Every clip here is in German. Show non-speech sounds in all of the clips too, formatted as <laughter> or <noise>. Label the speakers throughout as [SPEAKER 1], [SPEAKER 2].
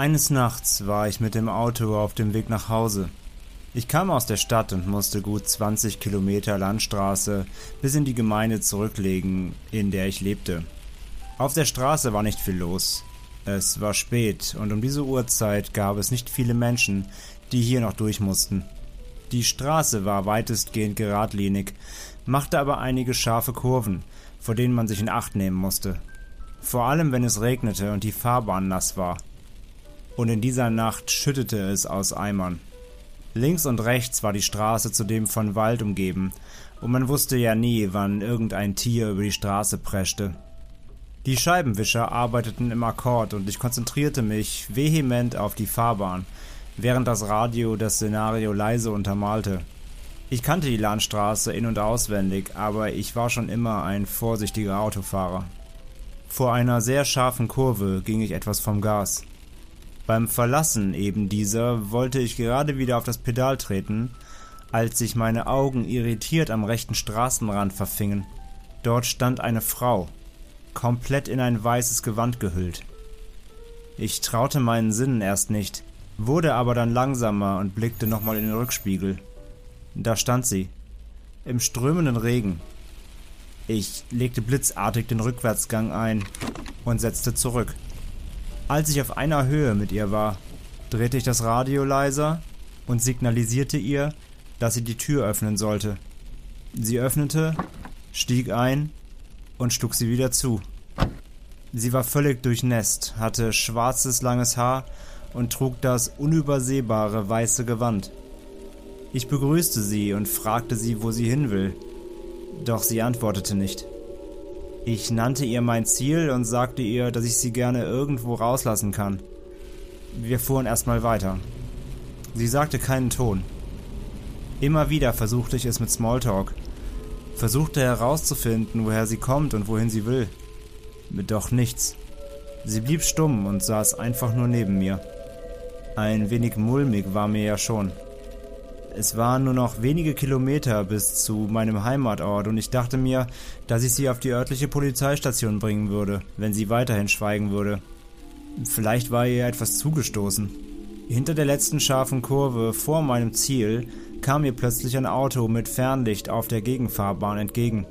[SPEAKER 1] Eines Nachts war ich mit dem Auto auf dem Weg nach Hause. Ich kam aus der Stadt und musste gut 20 Kilometer Landstraße bis in die Gemeinde zurücklegen, in der ich lebte. Auf der Straße war nicht viel los. Es war spät und um diese Uhrzeit gab es nicht viele Menschen, die hier noch durch mussten. Die Straße war weitestgehend geradlinig, machte aber einige scharfe Kurven, vor denen man sich in Acht nehmen musste. Vor allem wenn es regnete und die Fahrbahn nass war und in dieser Nacht schüttete es aus Eimern. Links und rechts war die Straße zudem von Wald umgeben, und man wusste ja nie, wann irgendein Tier über die Straße preschte. Die Scheibenwischer arbeiteten im Akkord und ich konzentrierte mich vehement auf die Fahrbahn, während das Radio das Szenario leise untermalte. Ich kannte die Landstraße in- und auswendig, aber ich war schon immer ein vorsichtiger Autofahrer. Vor einer sehr scharfen Kurve ging ich etwas vom Gas. Beim Verlassen eben dieser wollte ich gerade wieder auf das Pedal treten, als sich meine Augen irritiert am rechten Straßenrand verfingen. Dort stand eine Frau, komplett in ein weißes Gewand gehüllt. Ich traute meinen Sinnen erst nicht, wurde aber dann langsamer und blickte nochmal in den Rückspiegel. Da stand sie, im strömenden Regen. Ich legte blitzartig den Rückwärtsgang ein und setzte zurück. Als ich auf einer Höhe mit ihr war, drehte ich das Radio leiser und signalisierte ihr, dass sie die Tür öffnen sollte. Sie öffnete, stieg ein und schlug sie wieder zu. Sie war völlig durchnässt, hatte schwarzes langes Haar und trug das unübersehbare weiße Gewand. Ich begrüßte sie und fragte sie, wo sie hin will, doch sie antwortete nicht. Ich nannte ihr mein Ziel und sagte ihr, dass ich sie gerne irgendwo rauslassen kann. Wir fuhren erstmal weiter. Sie sagte keinen Ton. Immer wieder versuchte ich es mit Smalltalk. Versuchte herauszufinden, woher sie kommt und wohin sie will. Doch nichts. Sie blieb stumm und saß einfach nur neben mir. Ein wenig mulmig war mir ja schon. Es waren nur noch wenige Kilometer bis zu meinem Heimatort und ich dachte mir, dass ich sie auf die örtliche Polizeistation bringen würde, wenn sie weiterhin schweigen würde. Vielleicht war ihr etwas zugestoßen. Hinter der letzten scharfen Kurve vor meinem Ziel kam mir plötzlich ein Auto mit Fernlicht auf der Gegenfahrbahn entgegen.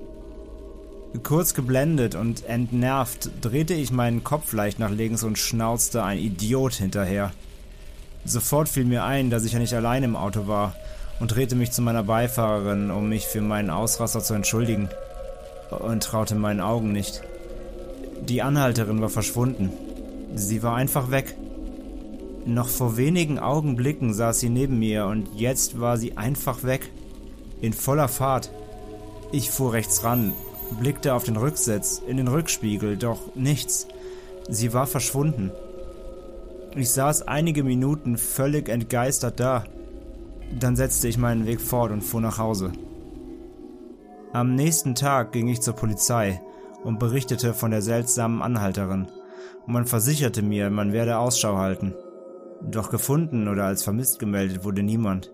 [SPEAKER 1] Kurz geblendet und entnervt drehte ich meinen Kopf leicht nach links und schnauzte ein Idiot hinterher. Sofort fiel mir ein, dass ich ja nicht allein im Auto war und drehte mich zu meiner Beifahrerin, um mich für meinen Ausraster zu entschuldigen. Und traute meinen Augen nicht. Die Anhalterin war verschwunden. Sie war einfach weg. Noch vor wenigen Augenblicken saß sie neben mir und jetzt war sie einfach weg. In voller Fahrt. Ich fuhr rechts ran, blickte auf den Rücksitz, in den Rückspiegel, doch nichts. Sie war verschwunden. Ich saß einige Minuten völlig entgeistert da. Dann setzte ich meinen Weg fort und fuhr nach Hause. Am nächsten Tag ging ich zur Polizei und berichtete von der seltsamen Anhalterin. Man versicherte mir, man werde Ausschau halten. Doch gefunden oder als vermisst gemeldet wurde niemand.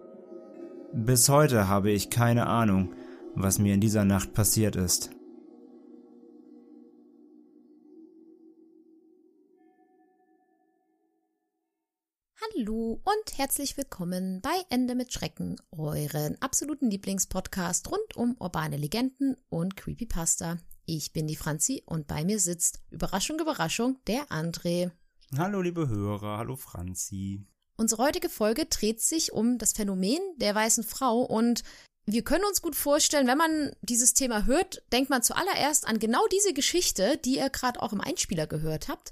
[SPEAKER 1] Bis heute habe ich keine Ahnung, was mir in dieser Nacht passiert ist.
[SPEAKER 2] Hallo und herzlich willkommen bei Ende mit Schrecken, euren absoluten Lieblingspodcast rund um urbane Legenden und Creepypasta. Ich bin die Franzi und bei mir sitzt, Überraschung, Überraschung, der André.
[SPEAKER 1] Hallo liebe Hörer, hallo Franzi.
[SPEAKER 2] Unsere heutige Folge dreht sich um das Phänomen der weißen Frau und wir können uns gut vorstellen, wenn man dieses Thema hört, denkt man zuallererst an genau diese Geschichte, die ihr gerade auch im Einspieler gehört habt.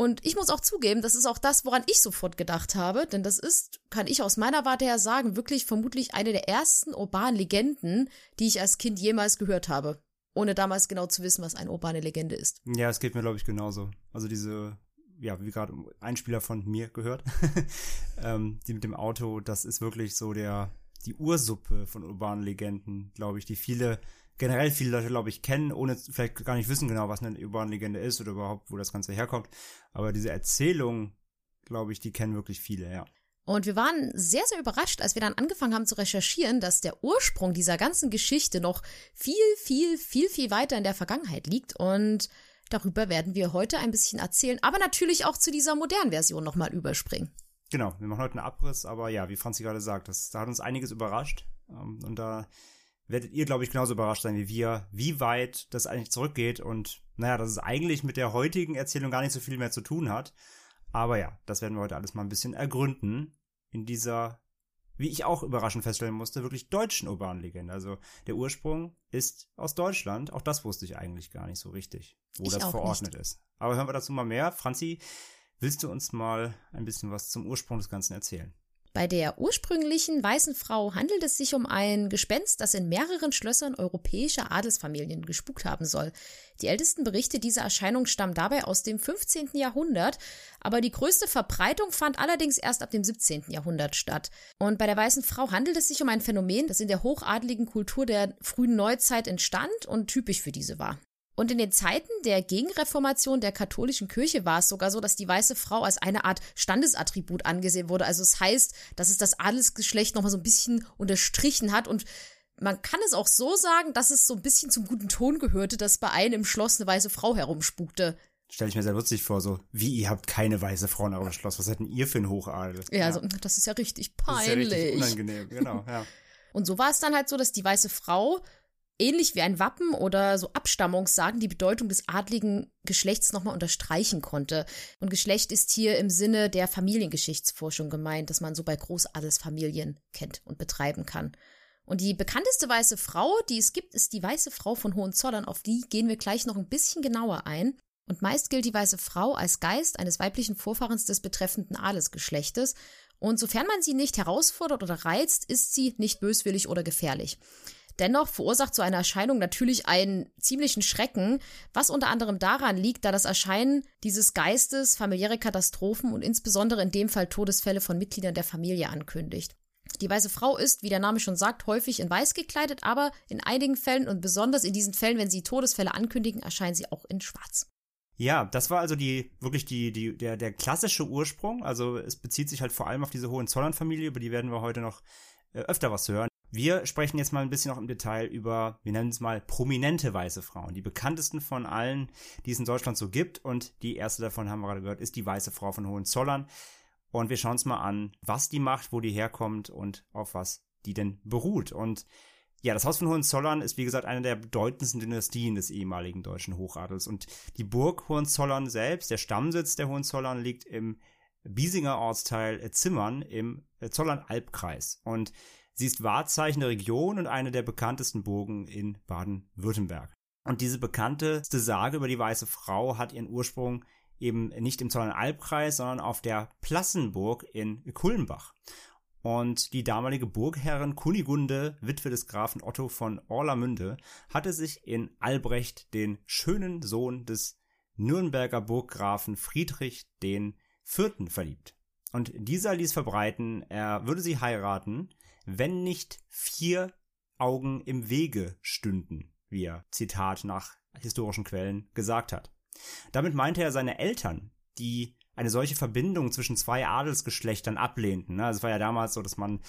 [SPEAKER 2] Und ich muss auch zugeben, das ist auch das, woran ich sofort gedacht habe, denn das ist, kann ich aus meiner Warte her sagen, wirklich vermutlich eine der ersten urbanen Legenden, die ich als Kind jemals gehört habe. Ohne damals genau zu wissen, was eine urbane Legende ist.
[SPEAKER 1] Ja, es geht mir, glaube ich, genauso. Also diese, ja, wie gerade ein Spieler von mir gehört, <laughs> ähm, die mit dem Auto, das ist wirklich so der, die Ursuppe von urbanen Legenden, glaube ich, die viele generell viele Leute, glaube ich, kennen, ohne vielleicht gar nicht wissen genau, was eine urbane Legende ist oder überhaupt, wo das Ganze herkommt. Aber diese Erzählung, glaube ich, die kennen wirklich viele, ja.
[SPEAKER 2] Und wir waren sehr, sehr überrascht, als wir dann angefangen haben zu recherchieren, dass der Ursprung dieser ganzen Geschichte noch viel, viel, viel, viel weiter in der Vergangenheit liegt. Und darüber werden wir heute ein bisschen erzählen, aber natürlich auch zu dieser modernen Version nochmal überspringen.
[SPEAKER 1] Genau, wir machen heute einen Abriss, aber ja, wie Franzi gerade sagt, das, da hat uns einiges überrascht. Ähm, und da werdet ihr, glaube ich, genauso überrascht sein wie wir, wie weit das eigentlich zurückgeht und naja, dass es eigentlich mit der heutigen Erzählung gar nicht so viel mehr zu tun hat. Aber ja, das werden wir heute alles mal ein bisschen ergründen in dieser, wie ich auch überraschend feststellen musste, wirklich deutschen urbanen Legende. Also der Ursprung ist aus Deutschland. Auch das wusste ich eigentlich gar nicht so richtig, wo
[SPEAKER 2] Ich
[SPEAKER 1] das verordnet
[SPEAKER 2] nicht.
[SPEAKER 1] ist. Aber hören wir dazu mal mehr. Franzi, willst du uns mal ein bisschen was zum Ursprung des Ganzen erzählen?
[SPEAKER 2] Bei der ursprünglichen weißen Frau handelt es sich um ein Gespenst, das in mehreren Schlössern europäischer Adelsfamilien gespukt haben soll. Die ältesten Berichte dieser Erscheinung stammen dabei aus dem 15. Jahrhundert, aber die größte Verbreitung fand allerdings erst ab dem 17. Jahrhundert statt. Und bei der weißen Frau handelt es sich um ein Phänomen, das in der hochadligen Kultur der frühen Neuzeit entstand und typisch für diese war. Und in den Zeiten der Gegenreformation der katholischen Kirche war es sogar so, dass die weiße Frau als eine Art Standesattribut angesehen wurde. Also es heißt, dass es das Adelsgeschlecht nochmal so ein bisschen unterstrichen hat und man kann es auch so sagen, dass es so ein bisschen zum guten Ton gehörte, dass bei einem im Schloss eine weiße Frau herumspukte.
[SPEAKER 1] Stelle ich mir sehr lustig vor, so, wie, ihr habt keine weiße Frau in eurem Schloss, was hätten ihr für einen Hochadel?
[SPEAKER 2] Ja, also das ist ja richtig
[SPEAKER 1] Das ist ja richtig
[SPEAKER 2] peinlich.
[SPEAKER 1] unangenehm, genau, ja. <laughs>
[SPEAKER 2] Und so war es dann halt so, dass die weiße Frau ähnlich wie ein Wappen oder so Abstammungssagen die Bedeutung des adligen Geschlechts nochmal unterstreichen konnte. Und Geschlecht ist hier im Sinne der Familiengeschichtsforschung gemeint, dass man so bei Großadelsfamilien kennt und betreiben kann. Und die bekannteste weiße Frau, die es gibt, ist die weiße Frau von Hohenzollern. Auf die gehen wir gleich noch ein bisschen genauer ein. Und meist gilt die weiße Frau als Geist eines weiblichen Vorfahrens des betreffenden Adelsgeschlechtes. Und sofern man sie nicht herausfordert oder reizt, ist sie nicht böswillig oder gefährlich. Dennoch verursacht so eine Erscheinung natürlich einen ziemlichen Schrecken, was unter anderem daran liegt, da das Erscheinen dieses Geistes familiäre Katastrophen und insbesondere in dem Fall Todesfälle von Mitgliedern der Familie ankündigt. Die weiße Frau ist, wie der Name schon sagt, häufig in weiß gekleidet, aber in einigen Fällen und besonders in diesen Fällen, wenn sie Todesfälle ankündigen, erscheinen sie auch in schwarz.
[SPEAKER 1] Ja, das war also die, wirklich die, die, der, der klassische Ursprung. Also es bezieht sich halt vor allem auf diese Hohenzollern-Familie, über die werden wir heute noch äh, öfter was hören. Wir sprechen jetzt mal ein bisschen noch im Detail über, wir nennen es mal prominente weiße Frauen. Die bekanntesten von allen, die es in Deutschland so gibt. Und die erste davon haben wir gerade gehört, ist die weiße Frau von Hohenzollern. Und wir schauen uns mal an, was die macht, wo die herkommt und auf was die denn beruht. Und ja, das Haus von Hohenzollern ist wie gesagt eine der bedeutendsten Dynastien des ehemaligen deutschen Hochadels. Und die Burg Hohenzollern selbst, der Stammsitz der Hohenzollern, liegt im Biesinger Ortsteil Zimmern im Zollern-Albkreis. Und sie ist Wahrzeichen der Region und eine der bekanntesten Burgen in Baden-Württemberg. Und diese bekannteste Sage über die weiße Frau hat ihren Ursprung eben nicht im Zollern-Albkreis, sondern auf der Plassenburg in Kulmbach. Und die damalige Burgherrin Kunigunde, Witwe des Grafen Otto von Orlamünde, hatte sich in Albrecht, den schönen Sohn des Nürnberger Burggrafen Friedrich den Vierten, verliebt. Und dieser ließ verbreiten, er würde sie heiraten, wenn nicht vier Augen im Wege stünden, wie er, Zitat nach historischen Quellen, gesagt hat. Damit meinte er seine Eltern, die eine solche Verbindung zwischen zwei Adelsgeschlechtern ablehnten. Ne? Also es war ja damals so, dass man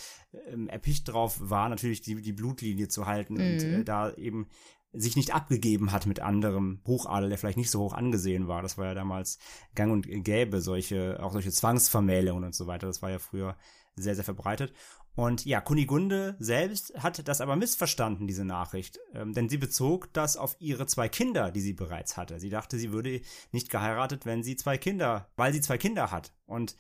[SPEAKER 1] ähm, erpicht drauf war, natürlich die, die Blutlinie zu halten und äh, da eben sich nicht abgegeben hat mit anderem Hochadel, der vielleicht nicht so hoch angesehen war. Das war ja damals gang und gäbe, solche, auch solche Zwangsvermählungen und so weiter. Das war ja früher sehr, sehr verbreitet. Und ja, Kunigunde selbst hat das aber missverstanden, diese Nachricht, ähm, denn sie bezog das auf ihre zwei Kinder, die sie bereits hatte. Sie dachte, sie würde nicht geheiratet, wenn sie zwei Kinder, weil sie zwei Kinder hat. Und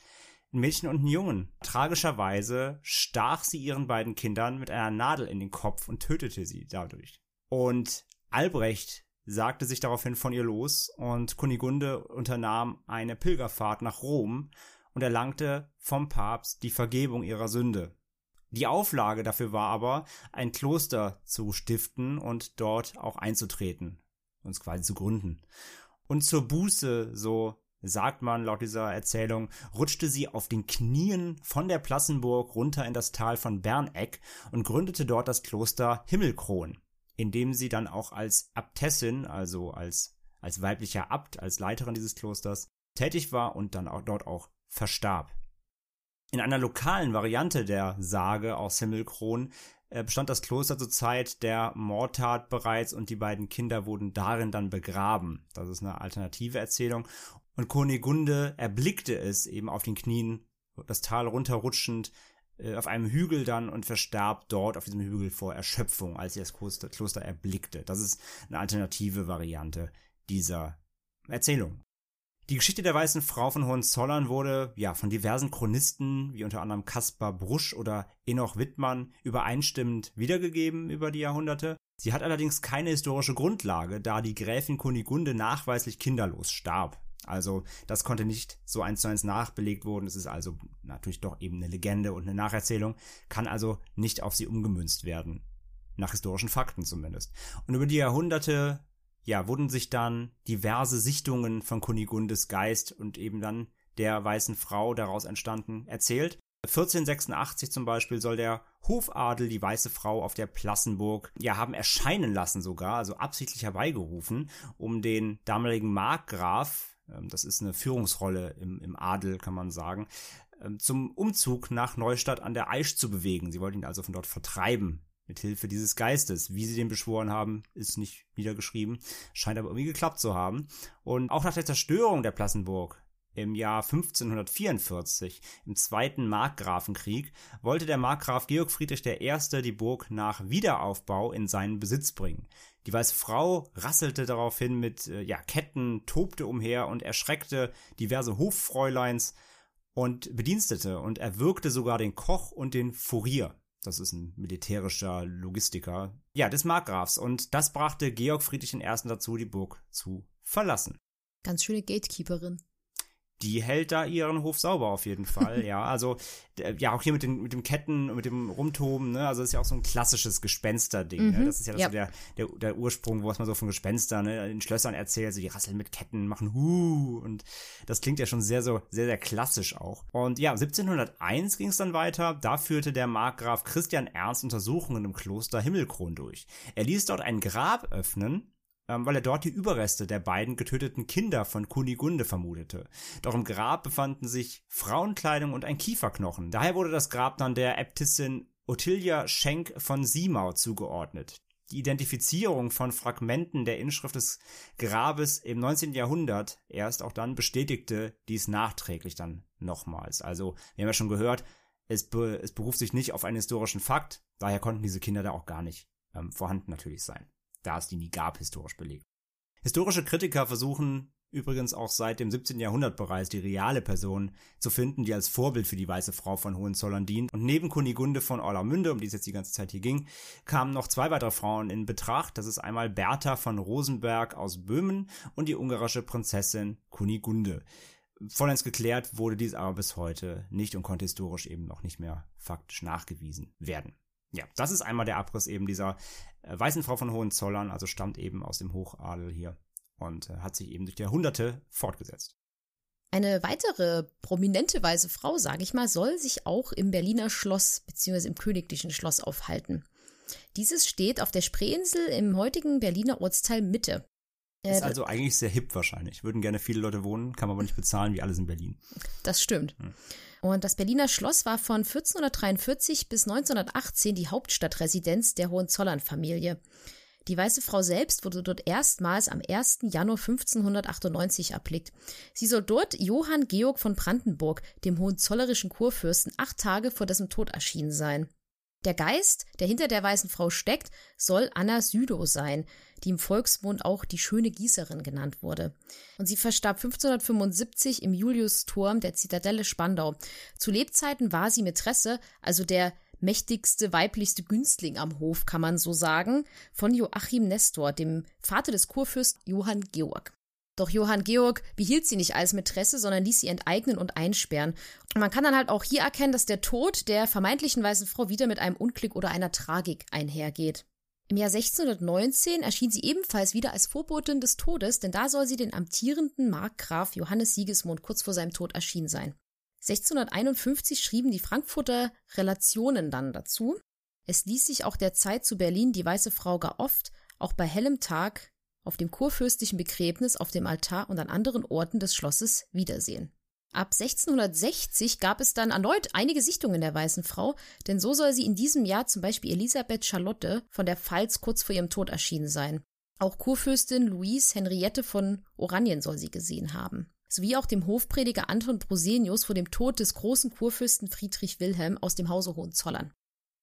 [SPEAKER 1] ein Mädchen und ein Jungen. Tragischerweise stach sie ihren beiden Kindern mit einer Nadel in den Kopf und tötete sie dadurch. Und Albrecht sagte sich daraufhin von ihr los und Kunigunde unternahm eine Pilgerfahrt nach Rom und erlangte vom Papst die Vergebung ihrer Sünde. Die Auflage dafür war aber, ein Kloster zu stiften und dort auch einzutreten, uns quasi zu gründen. Und zur Buße, so sagt man laut dieser Erzählung, rutschte sie auf den Knien von der Plassenburg runter in das Tal von Berneck und gründete dort das Kloster Himmelkron, in dem sie dann auch als Abtessin, also als, als weiblicher Abt, als Leiterin dieses Klosters, tätig war und dann auch dort auch verstarb. In einer lokalen Variante der Sage aus Himmelkron äh, bestand das Kloster zur Zeit der Mordtat bereits und die beiden Kinder wurden darin dann begraben. Das ist eine alternative Erzählung. Und Kunigunde erblickte es eben auf den Knien, das Tal runterrutschend, äh, auf einem Hügel dann und verstarb dort auf diesem Hügel vor Erschöpfung, als sie das Kloster, Kloster erblickte. Das ist eine alternative Variante dieser Erzählung. Die Geschichte der weißen Frau von Hohenzollern wurde ja von diversen Chronisten, wie unter anderem Caspar Brusch oder Enoch Wittmann, übereinstimmend wiedergegeben über die Jahrhunderte. Sie hat allerdings keine historische Grundlage, da die Gräfin Kunigunde nachweislich kinderlos starb. Also das konnte nicht so eins zu eins nachbelegt worden. Es ist also natürlich doch eben eine Legende und eine Nacherzählung, kann also nicht auf sie umgemünzt werden. Nach historischen Fakten zumindest. Und über die Jahrhunderte ja, wurden sich dann diverse Sichtungen von Kunigundes Geist und eben dann der weißen Frau daraus entstanden erzählt. 1486 zum Beispiel soll der Hofadel die weiße Frau auf der Plassenburg ja haben erscheinen lassen sogar, also absichtlich herbeigerufen, um den damaligen Markgraf, ähm, das ist eine Führungsrolle im, im Adel, kann man sagen, ähm, zum Umzug nach Neustadt an der Aisch zu bewegen. Sie wollten ihn also von dort vertreiben mit Hilfe dieses Geistes. Wie sie den beschworen haben, ist nicht niedergeschrieben, scheint aber irgendwie geklappt zu haben. Und auch nach der Zerstörung der Plassenburg im Jahr 1544, im Zweiten Markgrafenkrieg, wollte der Markgraf Georg Friedrich I. die Burg nach Wiederaufbau in seinen Besitz bringen. Die weiße Frau rasselte daraufhin mit äh, ja, Ketten, tobte umher und erschreckte diverse Hoffräuleins und Bedienstete und erwürgte sogar den Koch und den Furier. Das ist ein militärischer Logistiker. Ja, des Markgrafs. Und das brachte Georg Friedrich I. dazu, die Burg zu verlassen.
[SPEAKER 2] Ganz schöne Gatekeeperin
[SPEAKER 1] die hält da ihren Hof sauber auf jeden Fall, <laughs> ja. Also, ja, auch hier mit den, mit dem Ketten und mit dem Rumtoben, ne, also das ist ja auch so ein klassisches Gespensterding, ne? mhm. ne? Das ist ja, das ja. So der, der, der Ursprung, was man so von Gespenstern, ne, in Schlössern erzählt, so die rasseln mit Ketten, machen Hu und das klingt ja schon sehr, so, sehr, sehr klassisch auch. Und ja, 1701 ging es dann weiter, da führte der Markgraf Christian Ernst Untersuchungen im Kloster Himmelkron durch. Er ließ dort ein Grab öffnen, ähm, weil er dort die Überreste der beiden getöteten Kinder von Kunigunde vermutete. Doch im Grab befanden sich Frauenkleidung und ein Kieferknochen. Daher wurde das Grab dann der Äbtissin Ottilia Schenk von Simau zugeordnet. Die Identifizierung von Fragmenten der Inschrift des Grabes im 19. Jahrhundert erst auch dann bestätigte dies nachträglich dann nochmals. Also, wir haben ja schon gehört, es, be es beruft sich nicht auf einen historischen Fakt, daher konnten diese Kinder da auch gar nicht ähm, vorhanden natürlich sein da es die nie gab, historisch belegt. Historische Kritiker versuchen übrigens auch seit dem 17. Jahrhundert bereits die reale Person zu finden, die als Vorbild für die weiße Frau von Hohenzollern dient. Und neben Kunigunde von Orlamünde, um die es jetzt die ganze Zeit hier ging, kamen noch zwei weitere Frauen in Betracht. Das ist einmal Bertha von Rosenberg aus Böhmen und die ungarische Prinzessin Kunigunde. Vollends geklärt wurde dies aber bis heute nicht und konnte historisch eben noch nicht mehr faktisch nachgewiesen werden. Ja, das ist einmal der Abriss eben dieser äh, weißen Frau von Hohenzollern, also stammt eben aus dem Hochadel hier und äh, hat sich eben durch die Jahrhunderte fortgesetzt.
[SPEAKER 2] Eine weitere prominente weiße Frau, sage ich mal, soll sich auch im Berliner Schloss bzw. im Königlichen Schloss aufhalten. Dieses steht auf der Spreeinsel im heutigen Berliner Ortsteil Mitte.
[SPEAKER 1] Ist äh, also eigentlich sehr hip wahrscheinlich. Würden gerne viele Leute wohnen, kann man aber nicht bezahlen, wie alles in Berlin.
[SPEAKER 2] Das stimmt. Hm. Und das Berliner Schloss war von 1443 bis 1918 die Hauptstadtresidenz der Hohenzollern-Familie. Die Weiße Frau selbst wurde dort erstmals am 1. Januar 1598 erblickt. Sie soll dort Johann Georg von Brandenburg, dem hohenzollerischen Kurfürsten, acht Tage vor dessen Tod erschienen sein. Der Geist, der hinter der weißen Frau steckt, soll Anna Südow sein, die im Volksmund auch die schöne Gießerin genannt wurde. Und sie verstarb 1575 im Juliusturm der Zitadelle Spandau. Zu Lebzeiten war sie Mätresse, also der mächtigste, weiblichste Günstling am Hof, kann man so sagen, von Joachim Nestor, dem Vater des Kurfürsten Johann Georg. Doch Johann Georg behielt sie nicht als Mätresse, sondern ließ sie enteignen und einsperren. Und man kann dann halt auch hier erkennen, dass der Tod der vermeintlichen weißen Frau wieder mit einem Unglück oder einer Tragik einhergeht. Im Jahr 1619 erschien sie ebenfalls wieder als Vorbotin des Todes, denn da soll sie den amtierenden Markgraf Johannes Sigismund kurz vor seinem Tod erschienen sein. 1651 schrieben die Frankfurter Relationen dann dazu. Es ließ sich auch der Zeit zu Berlin die weiße Frau gar oft, auch bei hellem Tag, auf dem kurfürstlichen Begräbnis, auf dem Altar und an anderen Orten des Schlosses wiedersehen. Ab 1660 gab es dann erneut einige Sichtungen der Weißen Frau, denn so soll sie in diesem Jahr zum Beispiel Elisabeth Charlotte von der Pfalz kurz vor ihrem Tod erschienen sein. Auch Kurfürstin Louise Henriette von Oranien soll sie gesehen haben. Sowie auch dem Hofprediger Anton Brosenius vor dem Tod des großen Kurfürsten Friedrich Wilhelm aus dem Hause Hohenzollern.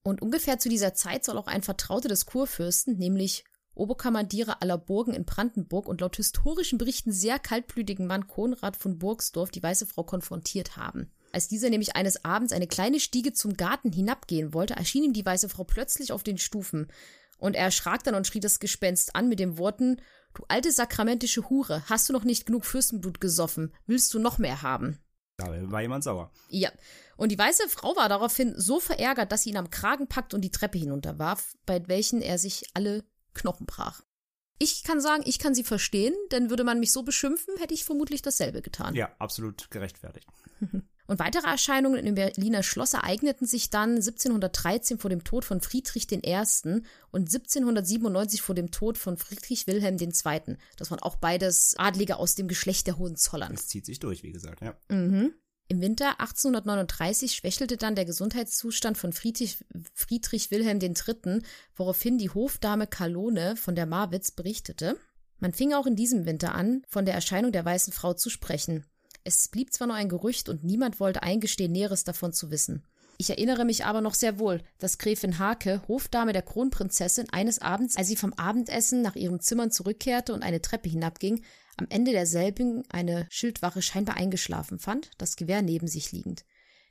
[SPEAKER 2] Und ungefähr zu dieser Zeit soll auch ein Vertrauter des Kurfürsten, nämlich Oberkommandierer aller Burgen in Brandenburg und laut historischen Berichten sehr kaltblütigen Mann Konrad von Burgsdorf die weiße Frau konfrontiert haben. Als dieser nämlich eines Abends eine kleine Stiege zum Garten hinabgehen wollte, erschien ihm die weiße Frau plötzlich auf den Stufen. Und er erschrak dann und schrie das Gespenst an mit den Worten, Du alte sakramentische Hure, hast du noch nicht genug Fürstenblut gesoffen? Willst du noch mehr haben?
[SPEAKER 1] Da war jemand sauer.
[SPEAKER 2] Ja. Und die weiße Frau war daraufhin so verärgert, dass sie ihn am Kragen packt und die Treppe hinunterwarf, bei welchen er sich alle Knochen brach. Ich kann sagen, ich kann sie verstehen, denn würde man mich so beschimpfen, hätte ich vermutlich dasselbe getan.
[SPEAKER 1] Ja, absolut gerechtfertigt. <laughs>
[SPEAKER 2] Und weitere Erscheinungen im Berliner Schloss ereigneten sich dann 1713 vor dem Tod von Friedrich I. und 1797 vor dem Tod von Friedrich Wilhelm II. Das waren auch beides Adlige aus dem Geschlecht der Hohenzollern.
[SPEAKER 1] Das zieht sich durch, wie gesagt, ja.
[SPEAKER 2] Mhm. Im Winter 1839 schwächelte dann der Gesundheitszustand von Friedrich, Friedrich Wilhelm III., woraufhin die Hofdame Kalone von der Marwitz berichtete. Man fing auch in diesem Winter an, von der Erscheinung der weißen Frau zu sprechen. Es blieb zwar nur ein Gerücht und niemand wollte eingestehen, Näheres davon zu wissen. Ich erinnere mich aber noch sehr wohl, dass Gräfin Hake, Hofdame der Kronprinzessin, eines Abends, als sie vom Abendessen nach ihren Zimmern zurückkehrte und eine Treppe hinabging, am Ende derselben eine Schildwache scheinbar eingeschlafen fand, das Gewehr neben sich liegend.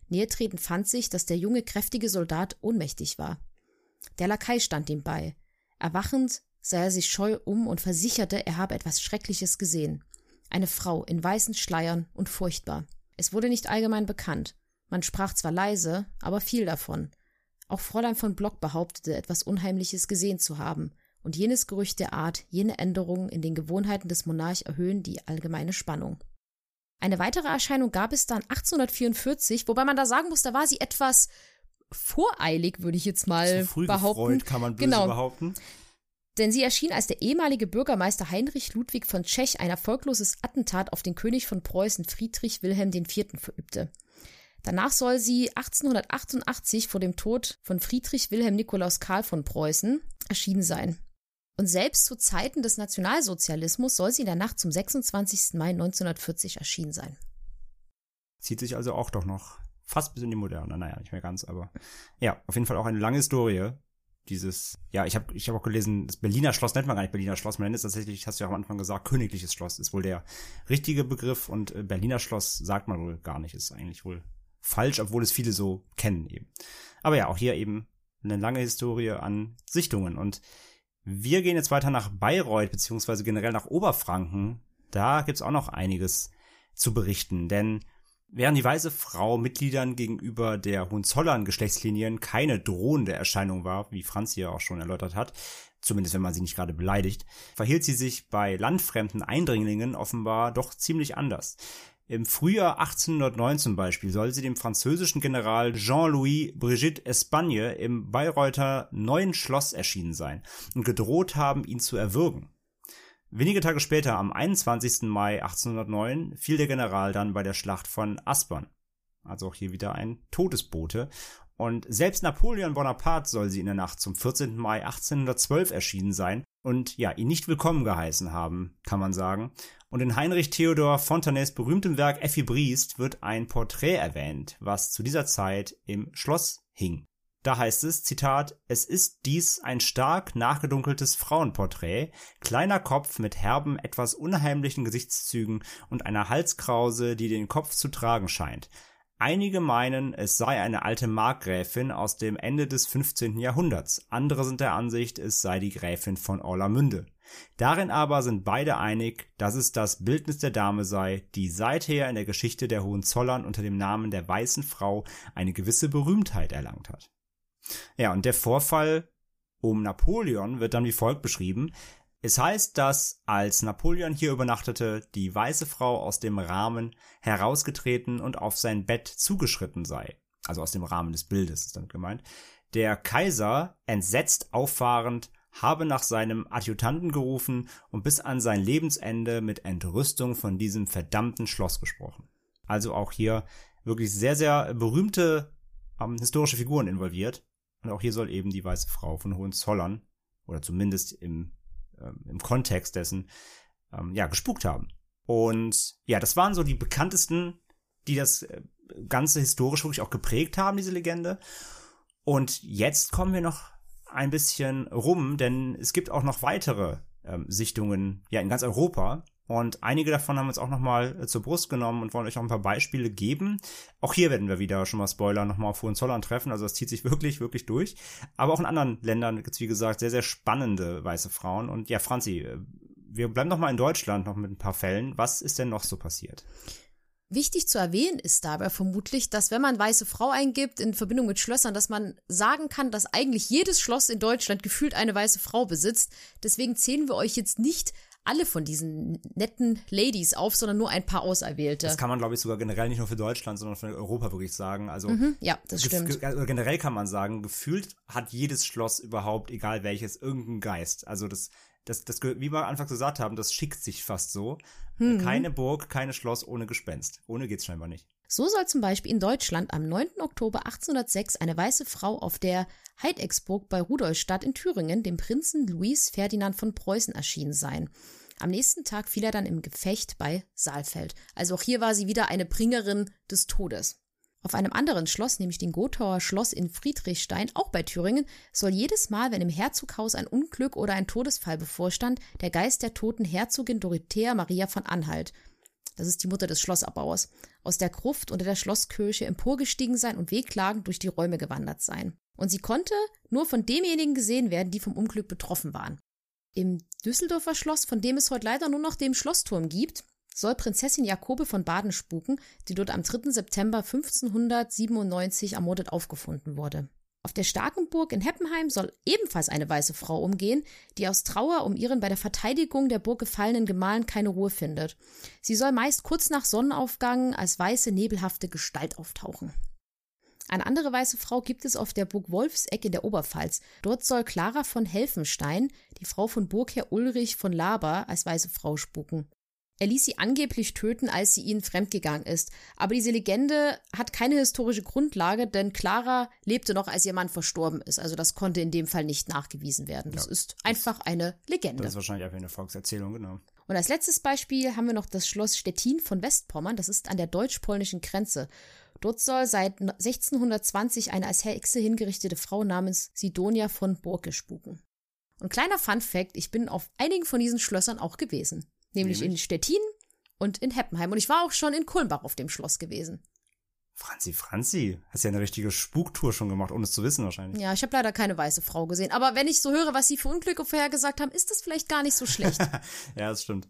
[SPEAKER 2] Nähertretend fand sich, dass der junge, kräftige Soldat ohnmächtig war. Der Lakai stand ihm bei. Erwachend sah er sich scheu um und versicherte, er habe etwas Schreckliches gesehen. Eine Frau in weißen Schleiern und furchtbar. Es wurde nicht allgemein bekannt. Man sprach zwar leise, aber viel davon. Auch Fräulein von Block behauptete, etwas Unheimliches gesehen zu haben, und jenes Gerücht der Art, jene Änderungen in den Gewohnheiten des Monarch erhöhen die allgemeine Spannung. Eine weitere Erscheinung gab es dann 1844, wobei man da sagen muss, da war sie etwas voreilig, würde ich jetzt mal
[SPEAKER 1] Zu früh
[SPEAKER 2] behaupten.
[SPEAKER 1] gefreut, kann man böse
[SPEAKER 2] genau.
[SPEAKER 1] behaupten.
[SPEAKER 2] Denn sie erschien als der ehemalige Bürgermeister Heinrich Ludwig von Tschech ein erfolgloses Attentat auf den König von Preußen Friedrich Wilhelm IV. verübte. Danach soll sie 1888 vor dem Tod von Friedrich Wilhelm Nikolaus Karl von Preußen erschienen sein. Und selbst zu Zeiten des Nationalsozialismus soll sie in der Nacht zum 26. Mai 1940 erschienen sein.
[SPEAKER 1] Zieht sich also auch doch noch fast bis in die Moderne. Naja, nicht mehr ganz, aber ja, auf jeden Fall auch eine lange Historie. Dieses, ja, ich habe ich hab auch gelesen, das Berliner Schloss nennt man gar nicht Berliner Schloss, man nennt es tatsächlich, hast du ja am Anfang gesagt, königliches Schloss ist wohl der richtige Begriff und äh, Berliner Schloss sagt man wohl gar nicht, ist eigentlich wohl falsch, obwohl es viele so kennen eben. Aber ja, auch hier eben eine lange Historie an Sichtungen und wir gehen jetzt weiter nach Bayreuth, beziehungsweise generell nach Oberfranken. Da gibt's auch noch einiges zu berichten, denn während die weiße Frau Mitgliedern gegenüber der Hohenzollern-Geschlechtslinien keine drohende Erscheinung war, wie Franz hier auch schon erläutert hat, zumindest wenn man sie nicht gerade beleidigt, verhielt sie sich bei landfremden Eindringlingen offenbar doch ziemlich anders. Im Frühjahr 1809 zum Beispiel soll sie dem französischen General Jean-Louis Brigitte Espagne im Bayreuther Neuen Schloss erschienen sein und gedroht haben, ihn zu erwürgen. Wenige Tage später, am 21. Mai 1809, fiel der General dann bei der Schlacht von Aspern. Also auch hier wieder ein Todesbote. Und selbst Napoleon Bonaparte soll sie in der Nacht zum 14. Mai 1812 erschienen sein und ja, ihn nicht willkommen geheißen haben, kann man sagen. Und in Heinrich Theodor Fontanes berühmtem Werk Effi Briest wird ein Porträt erwähnt, was zu dieser Zeit im Schloss hing. Da heißt es, Zitat, es ist dies ein stark nachgedunkeltes Frauenporträt, kleiner Kopf mit herben, etwas unheimlichen Gesichtszügen und einer Halskrause, die den Kopf zu tragen scheint. Einige meinen, es sei eine alte Markgräfin aus dem Ende des 15. Jahrhunderts. Andere sind der Ansicht, es sei die Gräfin von Orlamünde. Darin aber sind beide einig, dass es das Bildnis der Dame sei, die seither in der Geschichte der Hohenzollern unter dem Namen der Weißen Frau eine gewisse Berühmtheit erlangt hat. Ja, und der Vorfall um Napoleon wird dann wie folgt beschrieben. Es heißt, dass als Napoleon hier übernachtete, die weiße Frau aus dem Rahmen herausgetreten und auf sein Bett zugeschritten sei. Also aus dem Rahmen des Bildes ist damit gemeint. Der Kaiser, entsetzt auffahrend, habe nach seinem Adjutanten gerufen und bis an sein Lebensende mit Entrüstung von diesem verdammten Schloss gesprochen. Also auch hier wirklich sehr, sehr berühmte ähm, historische Figuren involviert. Und auch hier soll eben die weiße Frau von Hohenzollern, oder zumindest im, im Kontext dessen, ähm, ja, gespukt haben. Und ja, das waren so die bekanntesten, die das äh, Ganze historisch wirklich auch geprägt haben, diese Legende. Und jetzt kommen wir noch ein bisschen rum, denn es gibt auch noch weitere ähm, Sichtungen ja in ganz Europa. Und einige davon haben wir uns auch nochmal äh, zur Brust genommen und wollen euch auch ein paar Beispiele geben. Auch hier werden wir wieder schon mal Spoiler nochmal auf Hohenzollern treffen. Also das zieht sich <laughs> wirklich, wirklich durch. Aber auch in anderen Ländern gibt es, wie gesagt, sehr, sehr spannende weiße Frauen. Und ja, Franzi, äh, wir bleiben noch mal in Deutschland noch mit ein paar Fällen. Was ist denn noch so passiert?
[SPEAKER 2] Wichtig zu erwähnen ist dabei vermutlich, dass wenn man weiße Frau eingibt in Verbindung mit Schlössern, dass man sagen kann, dass eigentlich jedes Schloss in Deutschland gefühlt eine weiße Frau besitzt. Deswegen zählen wir euch jetzt nicht alle von diesen netten Ladies auf, sondern nur ein paar Auserwählte.
[SPEAKER 1] Das kann man, glaube ich, sogar generell nicht nur für Deutschland, sondern für Europa wirklich sagen. Also
[SPEAKER 2] mhm, ja, das stimmt.
[SPEAKER 1] Also generell kann man sagen, gefühlt hat jedes Schloss überhaupt, egal welches, irgendeinen Geist. Also das das, das, wie wir anfangs gesagt haben, das schickt sich fast so. Mhm. Keine Burg, keine Schloss ohne Gespenst. Ohne geht's scheinbar nicht.
[SPEAKER 2] So soll zum Beispiel in Deutschland am 9. Oktober 1806 eine weiße Frau auf der Heidexburg bei Rudolstadt in Thüringen dem Prinzen Louis Ferdinand von Preußen erschienen sein. Am nächsten Tag fiel er dann im Gefecht bei Saalfeld. Also auch hier war sie wieder eine Bringerin des Todes. Auf einem anderen Schloss, nämlich dem Gothauer Schloss in Friedrichstein, auch bei Thüringen, soll jedes Mal, wenn im Herzoghaus ein Unglück oder ein Todesfall bevorstand, der Geist der toten Herzogin Dorothea Maria von Anhalt, das ist die Mutter des Schlossabbauers, aus der Gruft unter der Schlosskirche emporgestiegen sein und wehklagend durch die Räume gewandert sein. Und sie konnte nur von demjenigen gesehen werden, die vom Unglück betroffen waren. Im Düsseldorfer Schloss, von dem es heute leider nur noch den Schlossturm gibt, soll Prinzessin Jakobe von Baden spuken, die dort am 3. September 1597 ermordet aufgefunden wurde. Auf der Starkenburg in Heppenheim soll ebenfalls eine weiße Frau umgehen, die aus Trauer um ihren bei der Verteidigung der Burg gefallenen Gemahl keine Ruhe findet. Sie soll meist kurz nach Sonnenaufgang als weiße, nebelhafte Gestalt auftauchen. Eine andere weiße Frau gibt es auf der Burg Wolfseck in der Oberpfalz. Dort soll Clara von Helfenstein, die Frau von Burgherr Ulrich von Laber, als weiße Frau spuken. Er ließ sie angeblich töten, als sie ihnen fremdgegangen ist. Aber diese Legende hat keine historische Grundlage, denn Clara lebte noch, als ihr Mann verstorben ist. Also das konnte in dem Fall nicht nachgewiesen werden. Das ja, ist einfach eine Legende.
[SPEAKER 1] Das ist wahrscheinlich einfach eine Volkserzählung, genau.
[SPEAKER 2] Und als letztes Beispiel haben wir noch das Schloss Stettin von Westpommern. Das ist an der deutsch-polnischen Grenze. Dort soll seit 1620 eine als Hexe hingerichtete Frau namens Sidonia von Burke spuken. Und kleiner Fun Fact, ich bin auf einigen von diesen Schlössern auch gewesen. Nämlich, nämlich, in Stettin und in Heppenheim. Und ich war auch schon in Kulmbach auf dem Schloss gewesen.
[SPEAKER 1] Franzi, Franzi, hast ja eine richtige Spuktour schon gemacht, ohne es zu wissen wahrscheinlich.
[SPEAKER 2] Ja, ich habe leider keine weiße Frau gesehen. Aber wenn ich so höre, was sie für Unglücke vorhergesagt haben, ist das vielleicht gar nicht so schlecht. <laughs>
[SPEAKER 1] ja, das stimmt.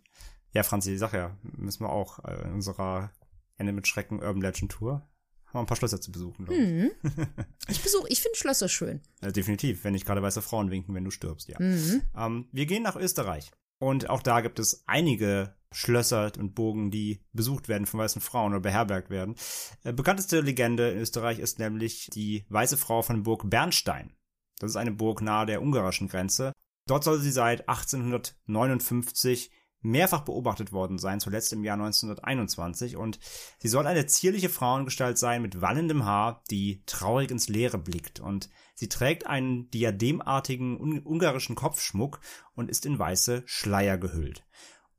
[SPEAKER 1] Ja, Franzi, sag ja, müssen wir auch äh, in unserer Ende mit Schrecken Urban Legend Tour haben wir ein paar Schlösser zu besuchen, ich.
[SPEAKER 2] Mhm. <laughs> Ich besuche, ich finde Schlösser schön.
[SPEAKER 1] Ja, definitiv, wenn nicht gerade weiße Frauen winken, wenn du stirbst, ja. Mhm. Ähm, wir gehen nach Österreich. Und auch da gibt es einige Schlösser und Burgen, die besucht werden von weißen Frauen oder beherbergt werden. Äh, bekannteste Legende in Österreich ist nämlich die weiße Frau von Burg Bernstein. Das ist eine Burg nahe der ungarischen Grenze. Dort soll sie seit 1859 mehrfach beobachtet worden sein, zuletzt im Jahr 1921, und sie soll eine zierliche Frauengestalt sein mit wallendem Haar, die traurig ins Leere blickt, und sie trägt einen diademartigen ungarischen Kopfschmuck und ist in weiße Schleier gehüllt.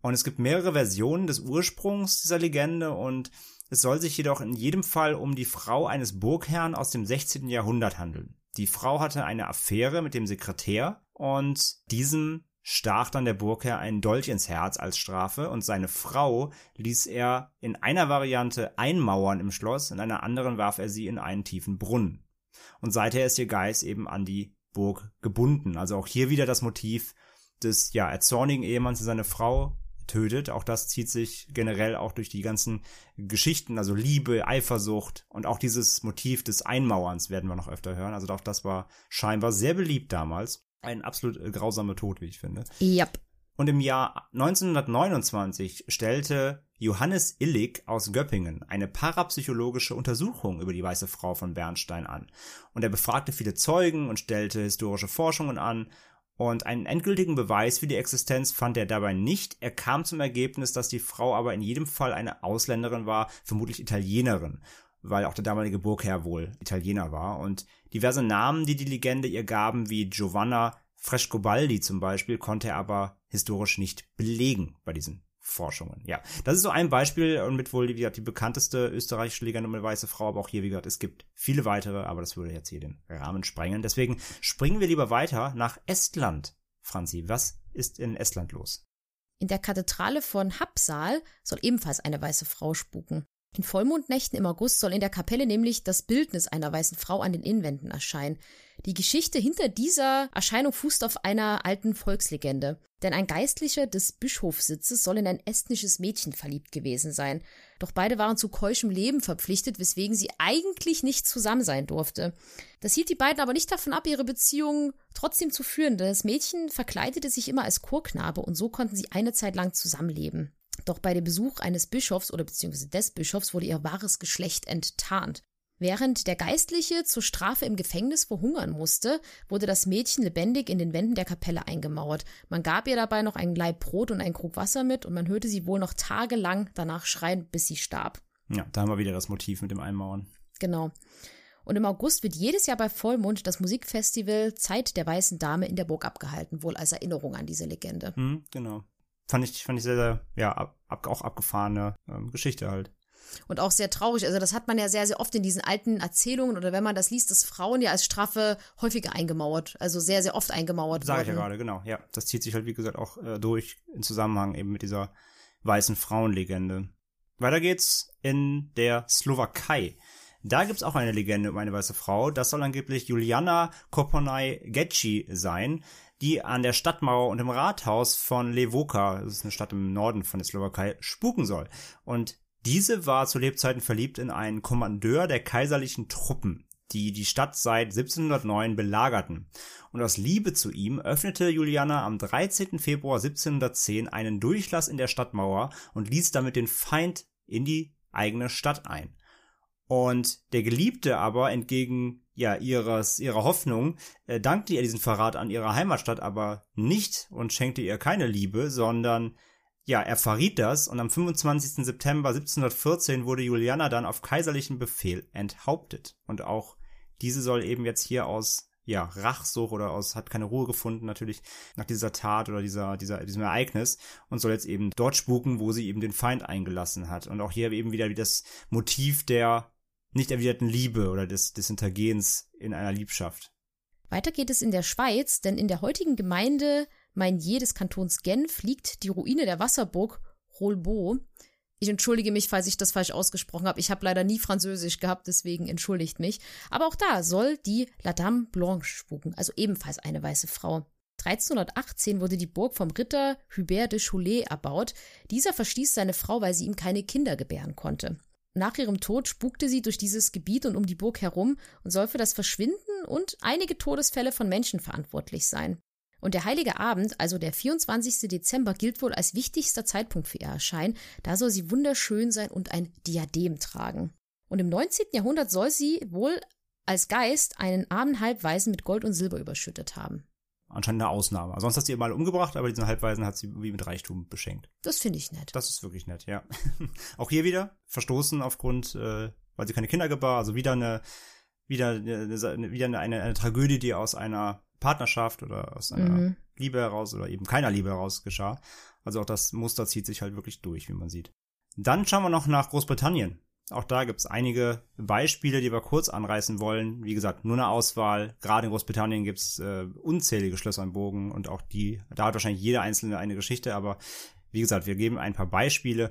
[SPEAKER 1] Und es gibt mehrere Versionen des Ursprungs dieser Legende und es soll sich jedoch in jedem Fall um die Frau eines Burgherrn aus dem 16. Jahrhundert handeln. Die Frau hatte eine Affäre mit dem Sekretär und diesem stach dann der Burgherr einen Dolch ins Herz als Strafe und seine Frau ließ er in einer Variante einmauern im Schloss, in einer anderen warf er sie in einen tiefen Brunnen. Und seither ist ihr Geist eben an die Burg gebunden. Also auch hier wieder das Motiv des ja erzornigen Ehemanns, der seine Frau tötet. Auch das zieht sich generell auch durch die ganzen Geschichten, also Liebe, Eifersucht und auch dieses Motiv des Einmauerns werden wir noch öfter hören. Also auch das war scheinbar sehr beliebt damals. Ein absolut äh, grausamer Tod, wie ich finde.
[SPEAKER 2] Yep.
[SPEAKER 1] Und im Jahr 1929 stellte Johannes Illig aus Göppingen eine parapsychologische Untersuchung über die Weiße Frau von Bernstein an. Und er befragte viele Zeugen und stellte historische Forschungen an. Und einen endgültigen Beweis für die Existenz fand er dabei nicht. Er kam zum Ergebnis, dass die Frau aber in jedem Fall eine Ausländerin war, vermutlich Italienerin weil auch der damalige Burgherr wohl Italiener war. Und diverse Namen, die die Legende ihr gaben, wie Giovanna Frescobaldi zum Beispiel, konnte er aber historisch nicht belegen bei diesen Forschungen. Ja, das ist so ein Beispiel und mit wohl, wie gesagt, die bekannteste österreichische um eine weiße Frau, aber auch hier, wie gesagt, es gibt viele weitere, aber das würde jetzt hier den Rahmen sprengen. Deswegen springen wir lieber weiter nach Estland. Franzi, was ist in Estland los?
[SPEAKER 2] In der Kathedrale von Hapsal soll ebenfalls eine weiße Frau spuken. In Vollmondnächten im August soll in der Kapelle nämlich das Bildnis einer weißen Frau an den Innenwänden erscheinen. Die Geschichte hinter dieser Erscheinung fußt auf einer alten Volkslegende. Denn ein Geistlicher des Bischofssitzes soll in ein estnisches Mädchen verliebt gewesen sein. Doch beide waren zu keuschem Leben verpflichtet, weswegen sie eigentlich nicht zusammen sein durfte. Das hielt die beiden aber nicht davon ab, ihre Beziehung trotzdem zu führen. Das Mädchen verkleidete sich immer als Chorknabe und so konnten sie eine Zeit lang zusammenleben. Doch bei dem Besuch eines Bischofs oder beziehungsweise des Bischofs wurde ihr wahres Geschlecht enttarnt. Während der Geistliche zur Strafe im Gefängnis verhungern musste, wurde das Mädchen lebendig in den Wänden der Kapelle eingemauert. Man gab ihr dabei noch einen Leib Brot und einen Krug Wasser mit und man hörte sie wohl noch tagelang danach schreien, bis sie starb.
[SPEAKER 1] Ja, da haben wir wieder das Motiv mit dem Einmauern.
[SPEAKER 2] Genau. Und im August wird jedes Jahr bei Vollmond das Musikfestival Zeit der Weißen Dame in der Burg abgehalten, wohl als Erinnerung an diese Legende.
[SPEAKER 1] Hm, genau fand ich, fand ich sehr, sehr, ja, ab, auch abgefahrene ähm, Geschichte halt.
[SPEAKER 2] Und auch sehr traurig. Also das hat man ja sehr, sehr oft in diesen alten Erzählungen oder wenn man das liest, dass Frauen ja als Strafe häufiger eingemauert, also sehr, sehr oft eingemauert
[SPEAKER 1] Sag wurden. Sag ich ja gerade, genau. Ja, das zieht sich halt, wie gesagt, auch äh, durch in Zusammenhang eben mit dieser weißen Frauenlegende. Weiter geht's in der Slowakei. Da gibt's auch eine Legende um eine weiße Frau. Das soll angeblich Juliana Koponai Gecci sein die an der Stadtmauer und im Rathaus von Levoka, das ist eine Stadt im Norden von der Slowakei, spuken soll. Und diese war zu Lebzeiten verliebt in einen Kommandeur der kaiserlichen Truppen, die die Stadt seit 1709 belagerten. Und aus Liebe zu ihm öffnete Juliana am 13. Februar 1710 einen Durchlass in der Stadtmauer und ließ damit den Feind in die eigene Stadt ein. Und der Geliebte aber entgegen ja ihres ihrer Hoffnung äh, dankte ihr diesen Verrat an ihrer Heimatstadt aber nicht und schenkte ihr keine Liebe, sondern ja, er verriet das und am 25. September 1714 wurde Juliana dann auf kaiserlichen Befehl enthauptet und auch diese soll eben jetzt hier aus ja, Rachsucht oder aus, hat keine Ruhe gefunden natürlich nach dieser Tat oder dieser, dieser, diesem Ereignis und soll jetzt eben dort spuken, wo sie eben den Feind eingelassen hat. Und auch hier eben wieder wie das Motiv der nicht erwiderten Liebe oder des, des Hintergehens in einer Liebschaft.
[SPEAKER 2] Weiter geht es in der Schweiz, denn in der heutigen Gemeinde Mainier des Kantons Genf liegt die Ruine der Wasserburg Rolbo. Ich entschuldige mich, falls ich das falsch ausgesprochen habe. Ich habe leider nie Französisch gehabt, deswegen entschuldigt mich. Aber auch da soll die La Dame Blanche spuken, also ebenfalls eine weiße Frau. 1318 wurde die Burg vom Ritter Hubert de Cholet erbaut. Dieser verstieß seine Frau, weil sie ihm keine Kinder gebären konnte. Nach ihrem Tod spukte sie durch dieses Gebiet und um die Burg herum und soll für das Verschwinden und einige Todesfälle von Menschen verantwortlich sein. Und der heilige Abend, also der 24. Dezember, gilt wohl als wichtigster Zeitpunkt für ihr Erscheinen. Da soll sie wunderschön sein und ein Diadem tragen. Und im 19. Jahrhundert soll sie wohl als Geist einen armen Halbweisen mit Gold und Silber überschüttet haben
[SPEAKER 1] anscheinend eine Ausnahme. Sonst hat sie ihr mal umgebracht, aber diesen Halbweisen hat sie wie mit Reichtum beschenkt.
[SPEAKER 2] Das finde ich nett.
[SPEAKER 1] Das ist wirklich nett, ja. <laughs> Auch hier wieder verstoßen aufgrund, äh, weil sie keine Kinder gebar, also wieder eine, wieder eine, wieder eine, eine, eine Tragödie, die aus einer Partnerschaft oder aus einer mhm. Liebe heraus oder eben keiner Liebe heraus geschah. Also auch das Muster zieht sich halt wirklich durch, wie man sieht. Dann schauen wir noch nach Großbritannien. Auch da gibt es einige Beispiele, die wir kurz anreißen wollen. Wie gesagt, nur eine Auswahl. Gerade in Großbritannien gibt es äh, unzählige Schlösser und Bogen und auch die, da hat wahrscheinlich jeder einzelne eine Geschichte, aber wie gesagt, wir geben ein paar Beispiele.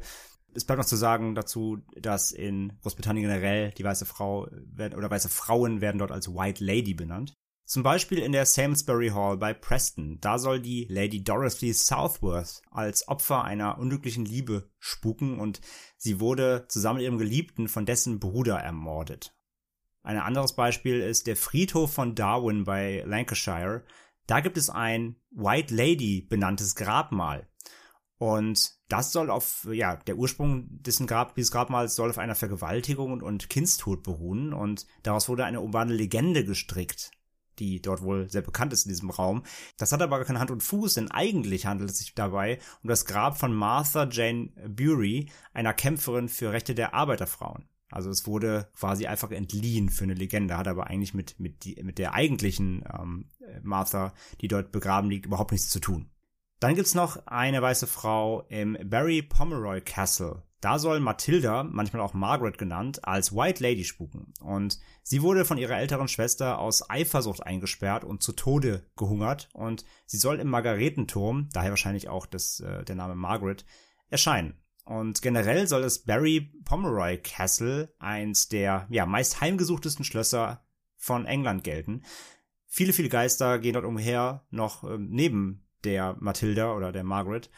[SPEAKER 1] Es bleibt noch zu sagen dazu, dass in Großbritannien generell die weiße Frau oder weiße Frauen werden dort als White Lady benannt. Zum Beispiel in der Salisbury Hall bei Preston. Da soll die Lady Dorothy Southworth als Opfer einer unglücklichen Liebe spuken und sie wurde zusammen mit ihrem Geliebten von dessen Bruder ermordet. Ein anderes Beispiel ist der Friedhof von Darwin bei Lancashire. Da gibt es ein White Lady benanntes Grabmal. Und das soll auf, ja, der Ursprung dessen Grab, dieses Grabmals soll auf einer Vergewaltigung und Kindstod beruhen und daraus wurde eine urbane Legende gestrickt die dort wohl sehr bekannt ist in diesem Raum. Das hat aber keine Hand und Fuß, denn eigentlich handelt es sich dabei um das Grab von Martha Jane Bury, einer Kämpferin für Rechte der Arbeiterfrauen. Also es wurde quasi einfach entliehen für eine Legende, hat aber eigentlich mit, mit, die, mit der eigentlichen ähm, Martha, die dort begraben liegt, überhaupt nichts zu tun. Dann gibt's noch eine weiße Frau im Barry Pomeroy Castle da soll Matilda, manchmal auch Margaret genannt, als White Lady spuken. Und sie wurde von ihrer älteren Schwester aus Eifersucht eingesperrt und zu Tode gehungert. Und sie soll im Margaretenturm, daher wahrscheinlich auch das, äh, der Name Margaret, erscheinen. Und generell soll das Barry Pomeroy Castle eins der ja, meist heimgesuchtesten Schlösser von England gelten. Viele, viele Geister gehen dort umher, noch äh, neben der Matilda oder der Margaret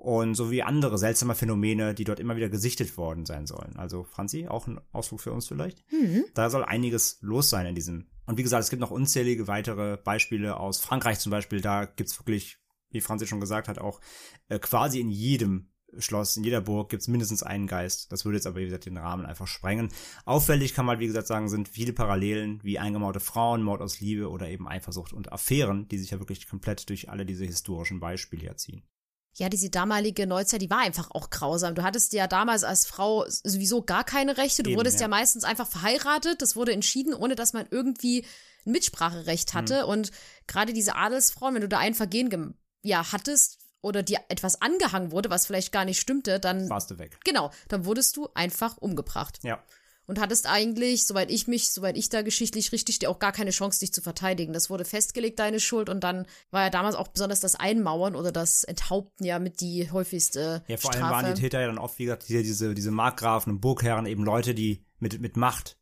[SPEAKER 1] und sowie andere seltsame Phänomene, die dort immer wieder gesichtet worden sein sollen. Also Franzi, auch ein Ausflug für uns vielleicht. Mhm. Da soll einiges los sein in diesem. Und wie gesagt, es gibt noch unzählige weitere Beispiele aus Frankreich zum Beispiel. Da gibt's wirklich, wie Franzi schon gesagt hat, auch äh, quasi in jedem Schloss, in jeder Burg gibt's mindestens einen Geist. Das würde jetzt aber, wie gesagt, den Rahmen einfach sprengen. Auffällig kann man, wie gesagt, sagen, sind viele Parallelen wie eingemauerte Frauen, Mord aus Liebe oder eben Eifersucht und Affären, die sich ja wirklich komplett durch alle diese historischen Beispiele herziehen
[SPEAKER 2] ja, diese damalige Neuzeit, die war einfach auch grausam. Du hattest ja damals als Frau sowieso gar keine Rechte. Du Eben, wurdest ja. ja. meistens einfach verheiratet. Das wurde entschieden, ohne dass man irgendwie ein Mitspracherecht hatte. Mhm. Und gerade diese Adelsfrauen, wenn du da ein Vergehen ja, hattest oder dir etwas angehangen wurde, was vielleicht gar nicht stimmte, dann
[SPEAKER 1] warst du weg.
[SPEAKER 2] Genau, dann wurdest du einfach umgebracht.
[SPEAKER 1] Ja
[SPEAKER 2] und hattest eigentlich, soweit ich mich, soweit ich da geschichtlich richtig dir auch gar keine Chance, dich zu verteidigen. Das wurde festgelegt, deine Schuld, und dann war ja damals auch besonders das Einmauern oder das Enthaupten ja mit die häufigste
[SPEAKER 1] Ja, vor
[SPEAKER 2] Strafe.
[SPEAKER 1] allem waren die Täter ja dann oft, wie gesagt, diese, diese, diese Markgrafen und Burgherren, eben Leute, die mit, mit Macht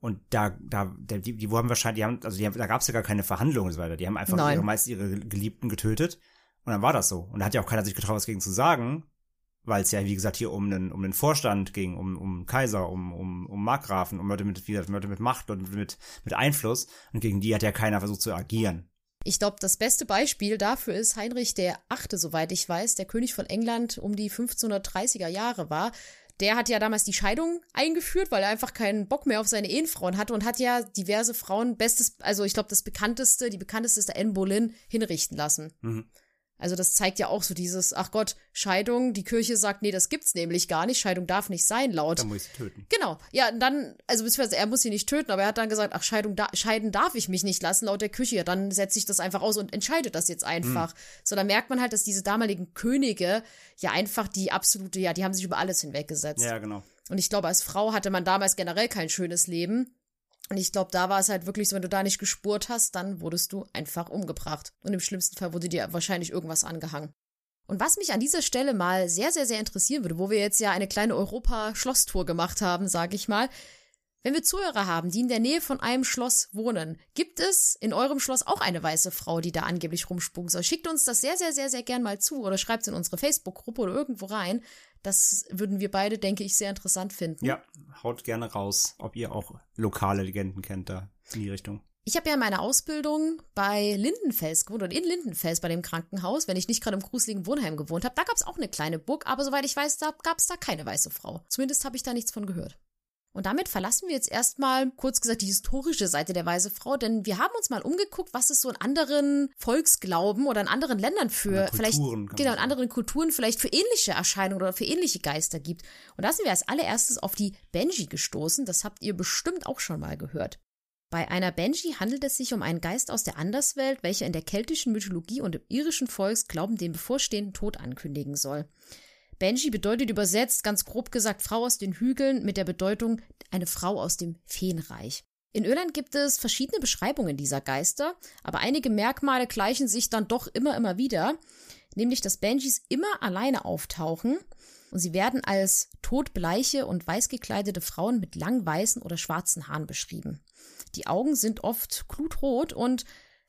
[SPEAKER 1] und da, da, die, die wurden wahrscheinlich, die haben, also die haben, da gab es ja gar keine Verhandlungen und so weiter. Die haben einfach ihre, meist ihre Geliebten getötet. Und dann war das so. Und da hat ja auch keiner sich getraut, was gegen zu sagen weil es ja, wie gesagt, hier um einen, um den Vorstand ging, um, um Kaiser, um, um, um Markgrafen, um Leute mit, wie gesagt, Leute mit Macht und mit, mit Einfluss. Und gegen die hat ja keiner versucht zu agieren.
[SPEAKER 2] Ich glaube, das beste Beispiel dafür ist Heinrich der Achte, soweit ich weiß, der König von England um die 1530er Jahre war. Der hat ja damals die Scheidung eingeführt, weil er einfach keinen Bock mehr auf seine Ehenfrauen hatte und hat ja diverse Frauen, bestes, also ich glaube, das bekannteste, die bekannteste ist der Anne Boleyn, hinrichten lassen. Mhm. Also das zeigt ja auch so dieses, ach Gott, Scheidung, die Kirche sagt, nee, das gibt's nämlich gar nicht, Scheidung darf nicht sein, laut.
[SPEAKER 1] Dann muss ich sie töten.
[SPEAKER 2] Genau, ja, dann, also beziehungsweise er muss sie nicht töten, aber er hat dann gesagt, ach, Scheidung, da, scheiden darf ich mich nicht lassen, laut der Kirche, ja, dann setze ich das einfach aus und entscheide das jetzt einfach. Mhm. So, da merkt man halt, dass diese damaligen Könige ja einfach die absolute, ja, die haben sich über alles hinweggesetzt.
[SPEAKER 1] Ja, genau.
[SPEAKER 2] Und ich glaube, als Frau hatte man damals generell kein schönes Leben. Und ich glaube, da war es halt wirklich so, wenn du da nicht gespurt hast, dann wurdest du einfach umgebracht. Und im schlimmsten Fall wurde dir wahrscheinlich irgendwas angehangen. Und was mich an dieser Stelle mal sehr, sehr, sehr interessieren würde, wo wir jetzt ja eine kleine Europa-Schlosstour gemacht haben, sage ich mal, wenn wir Zuhörer haben, die in der Nähe von einem Schloss wohnen, gibt es in eurem Schloss auch eine weiße Frau, die da angeblich rumspucken soll? Schickt uns das sehr, sehr, sehr, sehr gern mal zu oder schreibt es in unsere Facebook-Gruppe oder irgendwo rein. Das würden wir beide, denke ich, sehr interessant finden.
[SPEAKER 1] Ja, haut gerne raus, ob ihr auch lokale Legenden kennt da in die Richtung.
[SPEAKER 2] Ich habe ja meine Ausbildung bei Lindenfels gewohnt oder in Lindenfels bei dem Krankenhaus, wenn ich nicht gerade im gruseligen Wohnheim gewohnt habe. Da gab es auch eine kleine Burg, aber soweit ich weiß, da gab es da keine weiße Frau. Zumindest habe ich da nichts von gehört. Und damit verlassen wir jetzt erstmal, kurz gesagt, die historische Seite der Weise Frau, denn wir haben uns mal umgeguckt, was es so in anderen Volksglauben oder in anderen Ländern für vielleicht, genau, in anderen Kulturen vielleicht für ähnliche Erscheinungen oder für ähnliche Geister gibt. Und da sind wir als allererstes auf die Benji gestoßen. Das habt ihr bestimmt auch schon mal gehört. Bei einer Benji handelt es sich um einen Geist aus der Anderswelt, welcher in der keltischen Mythologie und im irischen Volksglauben den bevorstehenden Tod ankündigen soll. Benji bedeutet übersetzt, ganz grob gesagt, Frau aus den Hügeln mit der Bedeutung eine Frau aus dem Feenreich. In Irland gibt es verschiedene Beschreibungen dieser Geister, aber einige Merkmale gleichen sich dann doch immer, immer wieder, nämlich dass Benjis immer alleine auftauchen und sie werden als todbleiche und weiß gekleidete Frauen mit lang weißen oder schwarzen Haaren beschrieben. Die Augen sind oft glutrot und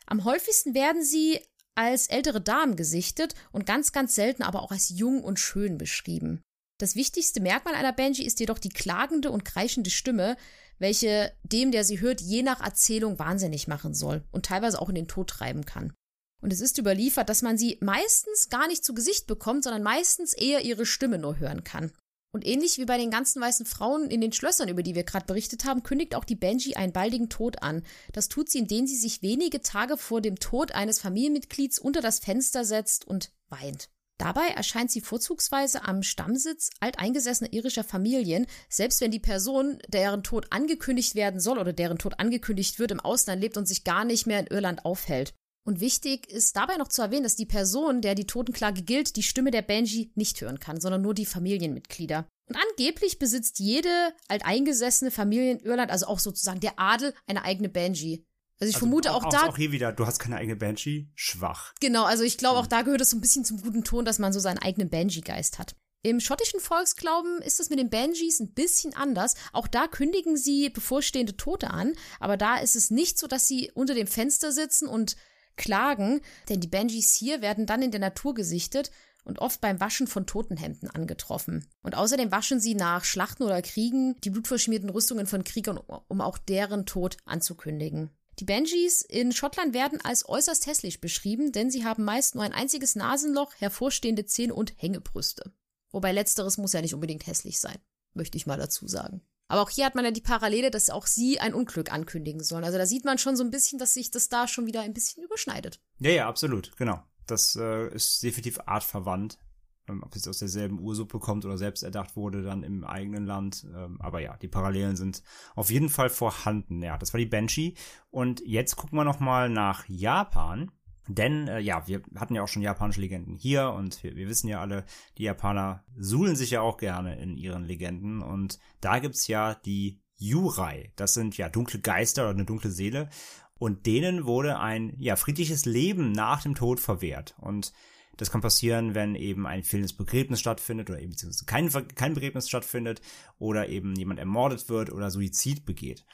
[SPEAKER 2] am häufigsten werden sie als ältere Damen gesichtet und ganz, ganz selten aber auch als jung und schön beschrieben. Das wichtigste Merkmal einer Banshee ist jedoch die klagende und kreischende Stimme, welche dem, der sie hört, je nach Erzählung wahnsinnig machen soll und teilweise auch in den Tod treiben kann. Und es ist überliefert, dass man sie meistens gar nicht zu Gesicht bekommt, sondern meistens eher ihre Stimme nur hören kann. Und ähnlich wie bei den ganzen weißen Frauen in den Schlössern, über die wir gerade berichtet haben, kündigt auch die Benji einen baldigen Tod an. Das tut sie, indem sie sich wenige Tage vor dem Tod eines Familienmitglieds unter das Fenster setzt und weint. Dabei erscheint sie vorzugsweise am Stammsitz alteingesessener irischer Familien, selbst wenn die Person, deren Tod angekündigt werden soll oder deren Tod angekündigt wird, im Ausland lebt und sich gar nicht mehr in Irland aufhält. Und wichtig ist dabei noch zu erwähnen, dass die Person, der die Totenklage gilt, die Stimme der Banshee nicht hören kann, sondern nur die Familienmitglieder. Und angeblich besitzt jede alteingesessene Familie in Irland, also auch sozusagen der Adel, eine eigene Banshee. Also ich also vermute auch, auch da.
[SPEAKER 1] Auch hier wieder, du hast keine eigene Banshee, schwach.
[SPEAKER 2] Genau, also ich glaube, auch hm. da gehört es so ein bisschen zum guten Ton, dass man so seinen eigenen Banshee-Geist hat. Im schottischen Volksglauben ist es mit den Banshees ein bisschen anders. Auch da kündigen sie bevorstehende Tote an, aber da ist es nicht so, dass sie unter dem Fenster sitzen und klagen, denn die Banshees hier werden dann in der Natur gesichtet und oft beim Waschen von Totenhemden angetroffen. Und außerdem waschen sie nach Schlachten oder Kriegen die blutverschmierten Rüstungen von Kriegern, um auch deren Tod anzukündigen. Die Banshees in Schottland werden als äußerst hässlich beschrieben, denn sie haben meist nur ein einziges Nasenloch, hervorstehende Zähne und Hängebrüste. Wobei letzteres muss ja nicht unbedingt hässlich sein, möchte ich mal dazu sagen. Aber auch hier hat man ja die Parallele, dass auch sie ein Unglück ankündigen sollen. Also da sieht man schon so ein bisschen, dass sich das da schon wieder ein bisschen überschneidet.
[SPEAKER 1] Ja, ja, absolut, genau. Das äh, ist definitiv artverwandt. Ähm, ob es aus derselben Ursuppe kommt oder selbst erdacht wurde, dann im eigenen Land. Ähm, aber ja, die Parallelen sind auf jeden Fall vorhanden. Ja, das war die Banshee. Und jetzt gucken wir noch mal nach Japan. Denn äh, ja, wir hatten ja auch schon japanische Legenden hier und wir, wir, wissen ja alle, die Japaner suhlen sich ja auch gerne in ihren Legenden und da gibt's ja die Yurai. Das sind ja dunkle Geister oder eine dunkle Seele und denen wurde ein ja friedliches Leben nach dem Tod verwehrt und das kann passieren, wenn eben ein fehlendes Begräbnis stattfindet oder eben kein, kein Begräbnis stattfindet oder eben jemand ermordet wird oder Suizid begeht.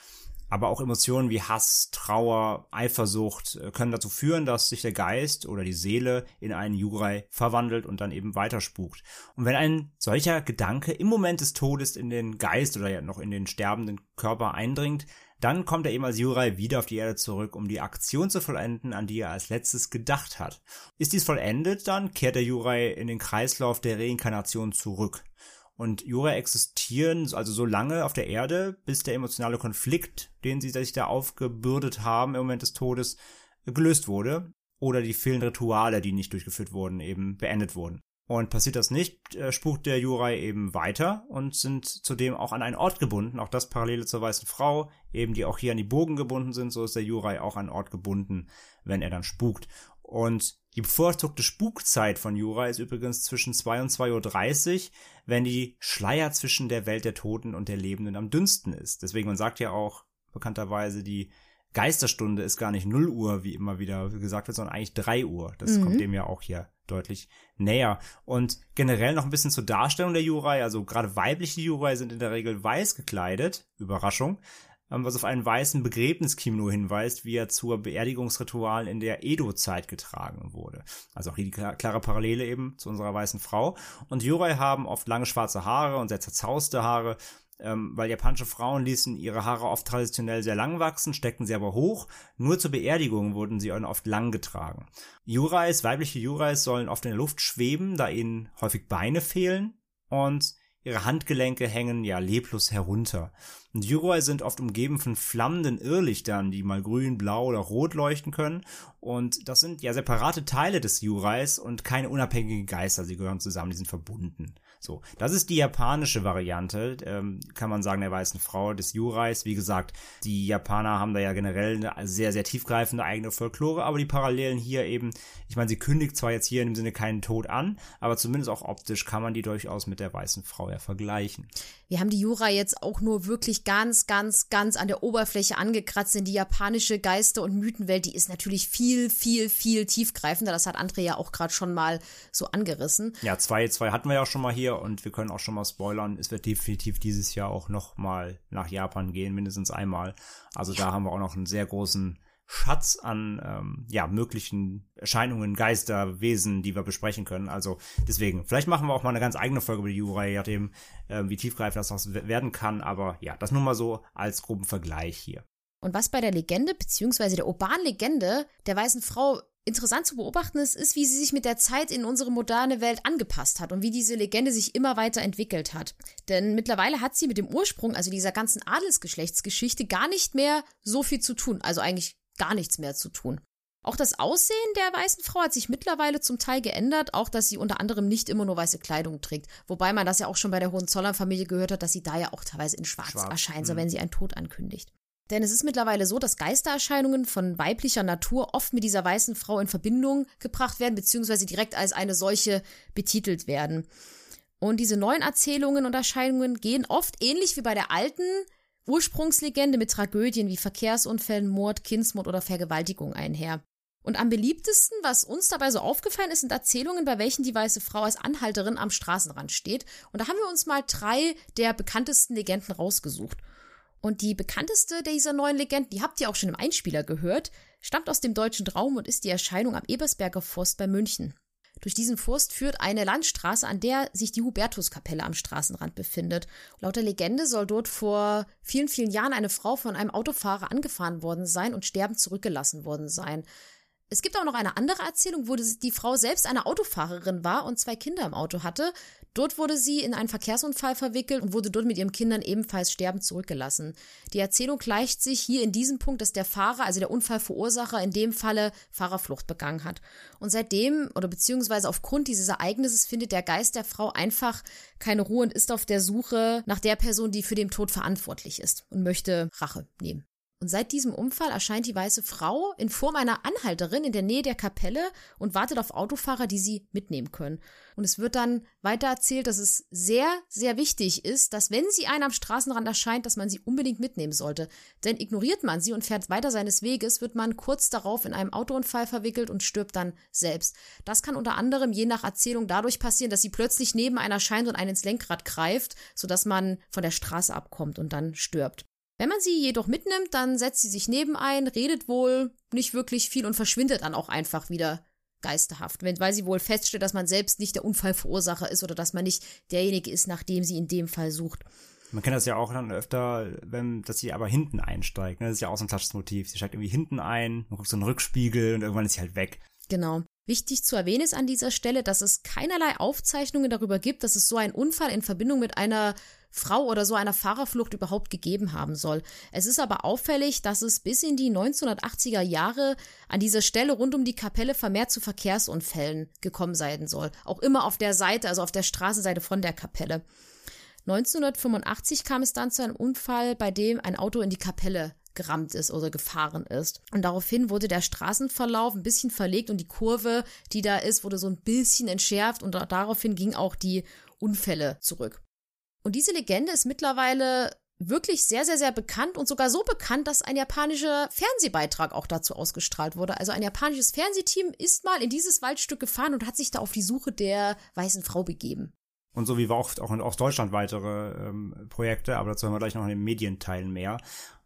[SPEAKER 1] Aber auch Emotionen wie Hass, Trauer, Eifersucht äh, können dazu führen, dass sich der Geist oder die Seele in einen Jurai verwandelt und dann eben weiterspukt. Und wenn ein solcher Gedanke im Moment des Todes in den Geist oder ja noch in den sterbenden Körper eindringt, dann kommt er eben als Jurai wieder auf die Erde zurück, um die Aktion zu vollenden, an die er als letztes gedacht hat. Ist dies vollendet, dann kehrt der Jurai in den Kreislauf der Reinkarnation zurück. Und Jura existieren also so lange auf der Erde, bis der emotionale Konflikt, den sie sich da aufgebürdet haben im Moment des Todes, gelöst wurde. Oder die vielen Rituale, die nicht durchgeführt wurden, eben beendet wurden. Und passiert das nicht, äh, spukt der Jurai eben weiter und sind zudem auch an einen Ort gebunden, auch das parallele zur weißen Frau, eben die auch hier an die Bogen gebunden sind, so ist der Jurai auch an einen Ort gebunden, wenn er dann spukt. Und die bevorzugte Spukzeit von Jura ist übrigens zwischen 2 und 2.30 Uhr, wenn die Schleier zwischen der Welt der Toten und der Lebenden am dünnsten ist. Deswegen, man sagt ja auch bekannterweise, die Geisterstunde ist gar nicht 0 Uhr, wie immer wieder gesagt wird, sondern eigentlich 3 Uhr. Das mhm. kommt dem ja auch hier deutlich näher. Und generell noch ein bisschen zur Darstellung der Jurai. Also gerade weibliche Jurai sind in der Regel weiß gekleidet. Überraschung. Ähm, was auf einen weißen Begräbniskimono hinweist, wie er zur Beerdigungsritualen in der Edo-Zeit getragen wurde. Also auch hier die klare Parallele eben zu unserer weißen Frau. Und Yorai haben oft lange schwarze Haare und sehr zerzauste Haare, ähm, weil japanische Frauen ließen ihre Haare oft traditionell sehr lang wachsen, steckten sie aber hoch. Nur zur Beerdigung wurden sie oft lang getragen. Jurais, weibliche Jurais sollen oft in der Luft schweben, da ihnen häufig Beine fehlen und ihre Handgelenke hängen ja leblos herunter. Und Yuroi sind oft umgeben von flammenden Irrlichtern, die mal grün, blau oder rot leuchten können. Und das sind ja separate Teile des Yurais und keine unabhängigen Geister. Sie gehören zusammen, die sind verbunden. So, das ist die japanische Variante, ähm, kann man sagen, der weißen Frau des Jurais. Wie gesagt, die Japaner haben da ja generell eine sehr, sehr tiefgreifende eigene Folklore, aber die Parallelen hier eben, ich meine, sie kündigt zwar jetzt hier in dem Sinne keinen Tod an, aber zumindest auch optisch kann man die durchaus mit der weißen Frau ja vergleichen.
[SPEAKER 2] Wir haben die Jura jetzt auch nur wirklich ganz, ganz, ganz an der Oberfläche angekratzt, denn die japanische Geister- und Mythenwelt, die ist natürlich viel, viel, viel tiefgreifender. Das hat André ja auch gerade schon mal so angerissen.
[SPEAKER 1] Ja, zwei, zwei hatten wir ja auch schon mal hier und wir können auch schon mal spoilern. Es wird definitiv dieses Jahr auch noch mal nach Japan gehen, mindestens einmal. Also da haben wir auch noch einen sehr großen Schatz an ähm, ja, möglichen Erscheinungen, Geister, Wesen, die wir besprechen können. Also deswegen, vielleicht machen wir auch mal eine ganz eigene Folge über die Jura, je nachdem, äh, wie tiefgreifend das noch werden kann. Aber ja, das nur mal so als groben Vergleich hier.
[SPEAKER 2] Und was bei der Legende, beziehungsweise der urbanen Legende der weißen Frau interessant zu beobachten ist, ist, wie sie sich mit der Zeit in unsere moderne Welt angepasst hat und wie diese Legende sich immer weiter entwickelt hat. Denn mittlerweile hat sie mit dem Ursprung, also dieser ganzen Adelsgeschlechtsgeschichte, gar nicht mehr so viel zu tun. Also eigentlich gar nichts mehr zu tun. Auch das Aussehen der weißen Frau hat sich mittlerweile zum Teil geändert, auch dass sie unter anderem nicht immer nur weiße Kleidung trägt. Wobei man das ja auch schon bei der Hohenzollern-Familie gehört hat, dass sie da ja auch teilweise in Schwarz, Schwarz. erscheint, so mhm. wenn sie einen Tod ankündigt. Denn es ist mittlerweile so, dass Geistererscheinungen von weiblicher Natur oft mit dieser weißen Frau in Verbindung gebracht werden, beziehungsweise direkt als eine solche betitelt werden. Und diese neuen Erzählungen und Erscheinungen gehen oft ähnlich wie bei der alten Ursprungslegende mit Tragödien wie Verkehrsunfällen, Mord, Kindsmord oder Vergewaltigung einher. Und am beliebtesten, was uns dabei so aufgefallen ist, sind Erzählungen, bei welchen die weiße Frau als Anhalterin am Straßenrand steht. Und da haben wir uns mal drei der bekanntesten Legenden rausgesucht. Und die bekannteste dieser neuen Legenden, die habt ihr auch schon im Einspieler gehört, stammt aus dem deutschen Traum und ist die Erscheinung am Ebersberger Forst bei München. Durch diesen Forst führt eine Landstraße, an der sich die Hubertuskapelle am Straßenrand befindet. Laut der Legende soll dort vor vielen, vielen Jahren eine Frau von einem Autofahrer angefahren worden sein und sterbend zurückgelassen worden sein. Es gibt auch noch eine andere Erzählung, wo die Frau selbst eine Autofahrerin war und zwei Kinder im Auto hatte. Dort wurde sie in einen Verkehrsunfall verwickelt und wurde dort mit ihren Kindern ebenfalls sterbend zurückgelassen. Die Erzählung gleicht sich hier in diesem Punkt, dass der Fahrer, also der Unfallverursacher, in dem Falle Fahrerflucht begangen hat. Und seitdem oder beziehungsweise aufgrund dieses Ereignisses findet der Geist der Frau einfach keine Ruhe und ist auf der Suche nach der Person, die für den Tod verantwortlich ist und möchte Rache nehmen. Und seit diesem Unfall erscheint die weiße Frau in Form einer Anhalterin in der Nähe der Kapelle und wartet auf Autofahrer, die sie mitnehmen können. Und es wird dann weiter erzählt, dass es sehr, sehr wichtig ist, dass wenn sie einen am Straßenrand erscheint, dass man sie unbedingt mitnehmen sollte. Denn ignoriert man sie und fährt weiter seines Weges, wird man kurz darauf in einem Autounfall verwickelt und stirbt dann selbst. Das kann unter anderem je nach Erzählung dadurch passieren, dass sie plötzlich neben einer erscheint und einen ins Lenkrad greift, sodass man von der Straße abkommt und dann stirbt. Wenn man sie jedoch mitnimmt, dann setzt sie sich neben ein, redet wohl nicht wirklich viel und verschwindet dann auch einfach wieder geisterhaft, weil sie wohl feststellt, dass man selbst nicht der Unfallverursacher ist oder dass man nicht derjenige ist, nach dem sie in dem Fall sucht.
[SPEAKER 1] Man kennt das ja auch dann öfter, wenn, dass sie aber hinten einsteigt. Ne? Das ist ja auch so ein klassisches Motiv. Sie steigt irgendwie hinten ein, man guckt so einen Rückspiegel und irgendwann ist sie halt weg.
[SPEAKER 2] Genau. Wichtig zu erwähnen ist an dieser Stelle, dass es keinerlei Aufzeichnungen darüber gibt, dass es so einen Unfall in Verbindung mit einer Frau oder so einer Fahrerflucht überhaupt gegeben haben soll. Es ist aber auffällig, dass es bis in die 1980er Jahre an dieser Stelle rund um die Kapelle vermehrt zu Verkehrsunfällen gekommen sein soll. Auch immer auf der Seite, also auf der Straßenseite von der Kapelle. 1985 kam es dann zu einem Unfall, bei dem ein Auto in die Kapelle gerammt ist oder gefahren ist. Und daraufhin wurde der Straßenverlauf ein bisschen verlegt und die Kurve, die da ist, wurde so ein bisschen entschärft und daraufhin ging auch die Unfälle zurück. Und diese Legende ist mittlerweile wirklich sehr, sehr, sehr bekannt und sogar so bekannt, dass ein japanischer Fernsehbeitrag auch dazu ausgestrahlt wurde. Also ein japanisches Fernsehteam ist mal in dieses Waldstück gefahren und hat sich da auf die Suche der weißen Frau begeben.
[SPEAKER 1] Und so wie wir auch, auch in Ostdeutschland weitere ähm, Projekte, aber dazu haben wir gleich noch in den Medienteilen mehr.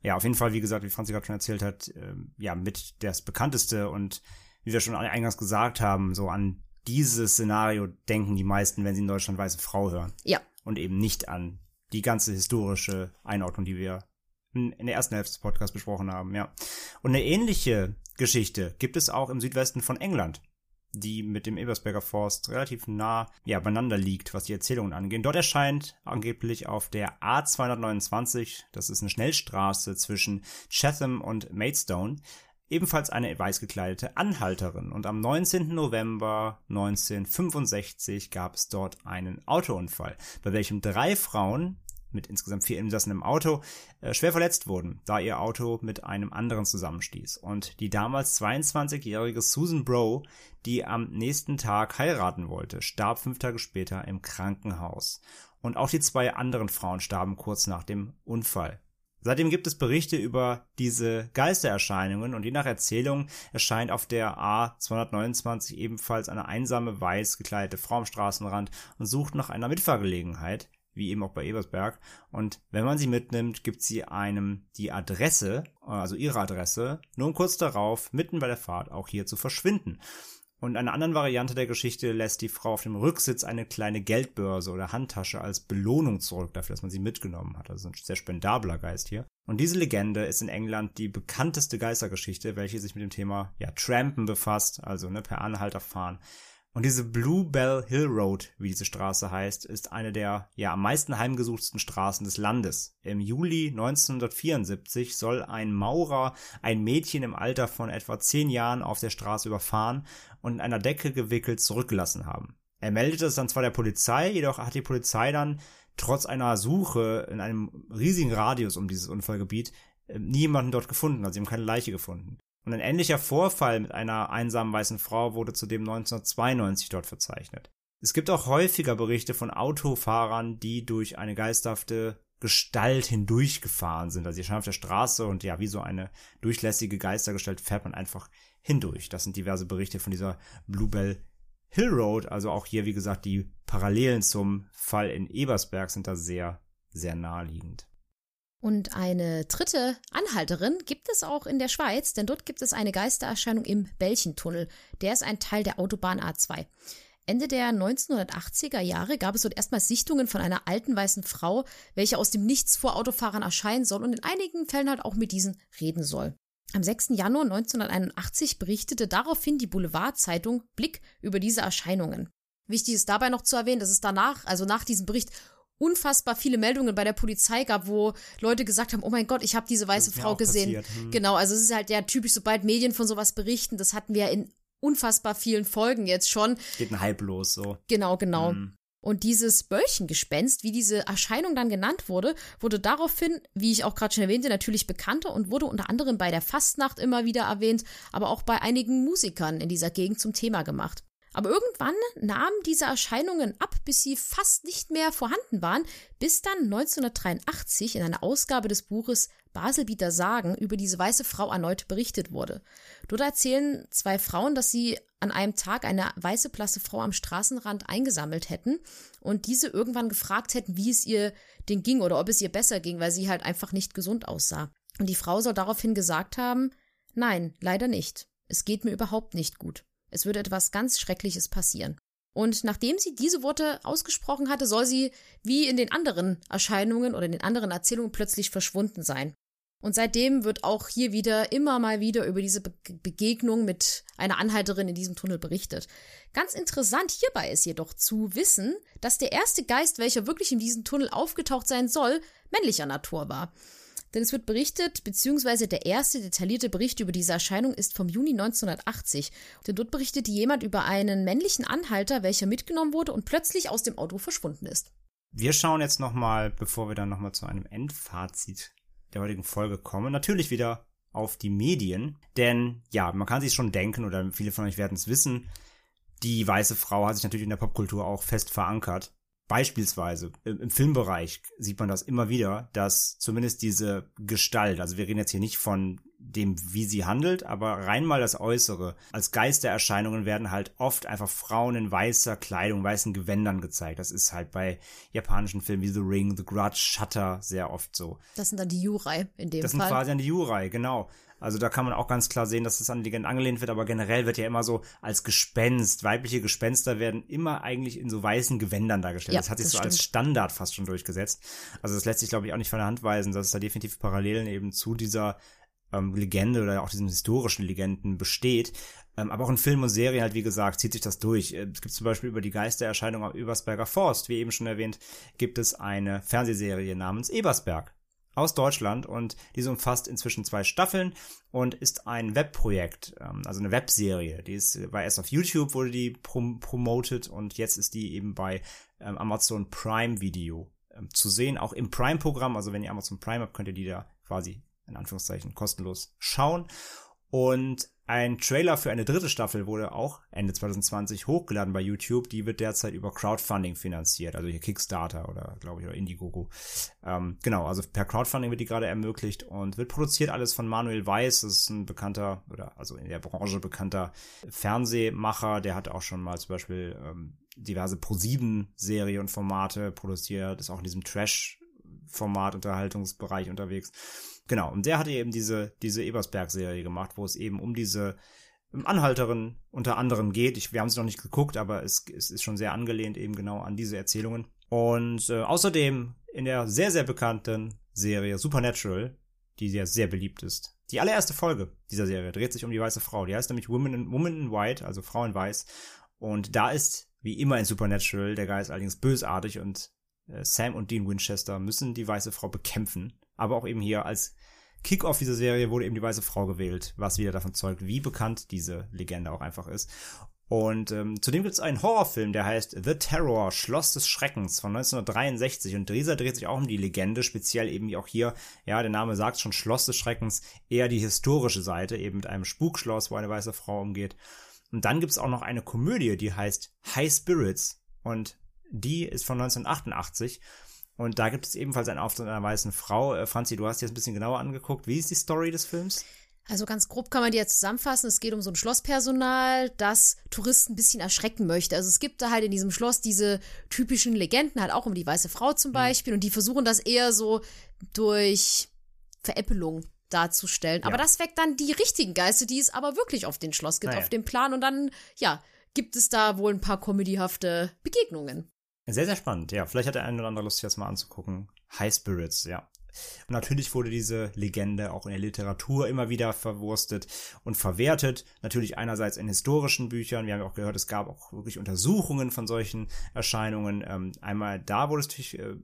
[SPEAKER 1] Ja, auf jeden Fall, wie gesagt, wie Franzi gerade schon erzählt hat, ähm, ja, mit das bekannteste und wie wir schon eingangs gesagt haben, so an dieses Szenario denken die meisten, wenn sie in Deutschland weiße Frau hören.
[SPEAKER 2] Ja
[SPEAKER 1] und eben nicht an die ganze historische Einordnung, die wir in, der ersten Hälfte des Podcasts besprochen haben, ja. Und eine ähnliche Geschichte gibt es auch im Südwesten von England. Die mit dem Ebersberger Forst relativ nah ja, beieinander liegt, was die Erzählungen angeht. Dort erscheint angeblich auf der A229, das ist eine Schnellstraße zwischen Chatham und Maidstone, ebenfalls eine weiß gekleidete Anhalterin. Und am 19. November 1965 gab es dort einen Autounfall, bei welchem drei Frauen mit insgesamt vier Insassen im Auto äh, schwer verletzt wurden, da ihr Auto mit einem anderen zusammenstieß. Und die damals 22-jährige Susan Bro, die am nächsten Tag heiraten wollte, starb fünf Tage später im Krankenhaus. Und auch die zwei anderen Frauen starben kurz nach dem Unfall. Seitdem gibt es Berichte über diese Geistererscheinungen und je nach Erzählung erscheint auf der A229 ebenfalls eine einsame weiß gekleidete Frau am Straßenrand und sucht nach einer Mitfahrgelegenheit wie eben auch bei Ebersberg. Und wenn man sie mitnimmt, gibt sie einem die Adresse, also ihre Adresse, nur kurz darauf, mitten bei der Fahrt, auch hier zu verschwinden. Und einer anderen Variante der Geschichte lässt die Frau auf dem Rücksitz eine kleine Geldbörse oder Handtasche als Belohnung zurück dafür, dass man sie mitgenommen hat. Also ein sehr spendabler Geist hier. Und diese Legende ist in England die bekannteste Geistergeschichte, welche sich mit dem Thema ja, Trampen befasst, also ne, per Anhalter fahren. Und diese Bluebell Hill Road, wie diese Straße heißt, ist eine der ja am meisten heimgesuchtsten Straßen des Landes. Im Juli 1974 soll ein Maurer ein Mädchen im Alter von etwa zehn Jahren auf der Straße überfahren und in einer Decke gewickelt zurückgelassen haben. Er meldete es dann zwar der Polizei, jedoch hat die Polizei dann trotz einer Suche in einem riesigen Radius um dieses Unfallgebiet äh, niemanden dort gefunden, also sie haben keine Leiche gefunden. Und ein ähnlicher Vorfall mit einer einsamen weißen Frau wurde zudem 1992 dort verzeichnet. Es gibt auch häufiger Berichte von Autofahrern, die durch eine geisterhafte Gestalt hindurchgefahren sind. Also sie stehen auf der Straße und ja, wie so eine durchlässige Geistergestalt fährt man einfach hindurch. Das sind diverse Berichte von dieser Bluebell Hill Road. Also auch hier, wie gesagt, die Parallelen zum Fall in Ebersberg sind da sehr, sehr naheliegend.
[SPEAKER 2] Und eine dritte Anhalterin gibt es auch in der Schweiz, denn dort gibt es eine Geistererscheinung im Belchentunnel. Der ist ein Teil der Autobahn A2. Ende der 1980er Jahre gab es dort erstmal Sichtungen von einer alten weißen Frau, welche aus dem Nichts vor Autofahrern erscheinen soll und in einigen Fällen halt auch mit diesen reden soll. Am 6. Januar 1981 berichtete daraufhin die Boulevardzeitung Blick über diese Erscheinungen. Wichtig ist dabei noch zu erwähnen, dass es danach, also nach diesem Bericht, unfassbar viele Meldungen bei der Polizei gab, wo Leute gesagt haben, oh mein Gott, ich habe diese weiße Frau gesehen. Hm. Genau, also es ist halt ja typisch, sobald Medien von sowas berichten, das hatten wir ja in unfassbar vielen Folgen jetzt schon.
[SPEAKER 1] Geht ein Hype los, so.
[SPEAKER 2] Genau, genau. Hm. Und dieses Böllchengespenst, wie diese Erscheinung dann genannt wurde, wurde daraufhin, wie ich auch gerade schon erwähnte, natürlich bekannter und wurde unter anderem bei der Fastnacht immer wieder erwähnt, aber auch bei einigen Musikern in dieser Gegend zum Thema gemacht. Aber irgendwann nahmen diese Erscheinungen ab, bis sie fast nicht mehr vorhanden waren, bis dann 1983 in einer Ausgabe des Buches Baselbieter Sagen über diese weiße Frau erneut berichtet wurde. Dort erzählen zwei Frauen, dass sie an einem Tag eine weiße blasse Frau am Straßenrand eingesammelt hätten und diese irgendwann gefragt hätten, wie es ihr denn ging oder ob es ihr besser ging, weil sie halt einfach nicht gesund aussah. Und die Frau soll daraufhin gesagt haben, nein, leider nicht. Es geht mir überhaupt nicht gut. Es würde etwas ganz Schreckliches passieren. Und nachdem sie diese Worte ausgesprochen hatte, soll sie wie in den anderen Erscheinungen oder in den anderen Erzählungen plötzlich verschwunden sein. Und seitdem wird auch hier wieder immer mal wieder über diese Be Begegnung mit einer Anhalterin in diesem Tunnel berichtet. Ganz interessant hierbei ist jedoch zu wissen, dass der erste Geist, welcher wirklich in diesem Tunnel aufgetaucht sein soll, männlicher Natur war. Denn es wird berichtet, beziehungsweise der erste detaillierte Bericht über diese Erscheinung ist vom Juni 1980. Denn dort berichtete jemand über einen männlichen Anhalter, welcher mitgenommen wurde und plötzlich aus dem Auto verschwunden ist.
[SPEAKER 1] Wir schauen jetzt nochmal, bevor wir dann nochmal zu einem Endfazit der heutigen Folge kommen, natürlich wieder auf die Medien. Denn ja, man kann sich schon denken, oder viele von euch werden es wissen, die weiße Frau hat sich natürlich in der Popkultur auch fest verankert. Beispielsweise im Filmbereich sieht man das immer wieder, dass zumindest diese Gestalt, also wir reden jetzt hier nicht von dem, wie sie handelt, aber rein mal das Äußere. Als Geistererscheinungen werden halt oft einfach Frauen in weißer Kleidung, weißen Gewändern gezeigt. Das ist halt bei japanischen Filmen wie The Ring, The Grudge, Shutter sehr oft so.
[SPEAKER 2] Das sind dann die Jurai in dem
[SPEAKER 1] das
[SPEAKER 2] Fall.
[SPEAKER 1] Das sind quasi dann die Jurai, genau. Also da kann man auch ganz klar sehen, dass das an Legenden angelehnt wird, aber generell wird ja immer so als Gespenst, weibliche Gespenster werden immer eigentlich in so weißen Gewändern dargestellt. Ja, das hat sich das so stimmt. als Standard fast schon durchgesetzt. Also das lässt sich, glaube ich, auch nicht von der Hand weisen, dass es da definitiv Parallelen eben zu dieser ähm, Legende oder auch diesen historischen Legenden besteht. Ähm, aber auch in Film und Serie halt, wie gesagt, zieht sich das durch. Äh, es gibt zum Beispiel über die Geistererscheinung am Ebersberger Forst, wie eben schon erwähnt, gibt es eine Fernsehserie namens Ebersberg aus Deutschland und diese umfasst inzwischen zwei Staffeln und ist ein Webprojekt, ähm, also eine Webserie. Die ist, war erst auf YouTube, wurde die prom promoted und jetzt ist die eben bei ähm, Amazon Prime Video ähm, zu sehen, auch im Prime-Programm. Also wenn ihr Amazon Prime habt, könnt ihr die da quasi in Anführungszeichen kostenlos schauen. Und ein Trailer für eine dritte Staffel wurde auch Ende 2020 hochgeladen bei YouTube. Die wird derzeit über Crowdfunding finanziert, also hier Kickstarter oder glaube ich oder Indiegogo. Ähm, genau, also per Crowdfunding wird die gerade ermöglicht und wird produziert alles von Manuel Weiß. Das ist ein bekannter oder also in der Branche bekannter Fernsehmacher. Der hat auch schon mal zum Beispiel ähm, diverse Pro7-Serie und Formate produziert. Ist auch in diesem Trash-Format Unterhaltungsbereich unterwegs. Genau, und der hatte eben diese, diese Ebersberg-Serie gemacht, wo es eben um diese Anhalterin unter anderem geht. Ich, wir haben es noch nicht geguckt, aber es, es ist schon sehr angelehnt eben genau an diese Erzählungen. Und äh, außerdem in der sehr, sehr bekannten Serie Supernatural, die ja sehr beliebt ist. Die allererste Folge dieser Serie dreht sich um die weiße Frau. Die heißt nämlich Woman in, Woman in White, also Frau in Weiß. Und da ist, wie immer in Supernatural, der Geist allerdings bösartig und äh, Sam und Dean Winchester müssen die weiße Frau bekämpfen. Aber auch eben hier als Kickoff dieser Serie wurde eben die weiße Frau gewählt, was wieder davon zeugt, wie bekannt diese Legende auch einfach ist. Und ähm, zudem gibt es einen Horrorfilm, der heißt The Terror, Schloss des Schreckens von 1963. Und dieser dreht sich auch um die Legende, speziell eben wie auch hier, ja, der Name sagt schon Schloss des Schreckens, eher die historische Seite, eben mit einem Spukschloss, wo eine weiße Frau umgeht. Und dann gibt es auch noch eine Komödie, die heißt High Spirits. Und die ist von 1988. Und da gibt es ebenfalls einen Auftritt einer weißen Frau. Äh, Franzi, du hast dir das ein bisschen genauer angeguckt. Wie ist die Story des Films?
[SPEAKER 2] Also ganz grob kann man die jetzt zusammenfassen. Es geht um so ein Schlosspersonal, das Touristen ein bisschen erschrecken möchte. Also es gibt da halt in diesem Schloss diese typischen Legenden, halt auch um die weiße Frau zum mhm. Beispiel. Mhm. Und die versuchen das eher so durch Veräppelung darzustellen. Ja. Aber das weckt dann die richtigen Geister, die es aber wirklich auf den Schloss gibt, naja. auf dem Plan. Und dann, ja, gibt es da wohl ein paar komödiehafte Begegnungen.
[SPEAKER 1] Sehr, sehr spannend, ja. Vielleicht hat der eine oder andere Lust, sich das mal anzugucken. High Spirits, ja. Und natürlich wurde diese Legende auch in der Literatur immer wieder verwurstet und verwertet. Natürlich einerseits in historischen Büchern. Wir haben auch gehört, es gab auch wirklich Untersuchungen von solchen Erscheinungen. Ähm, einmal da wurde es natürlich äh,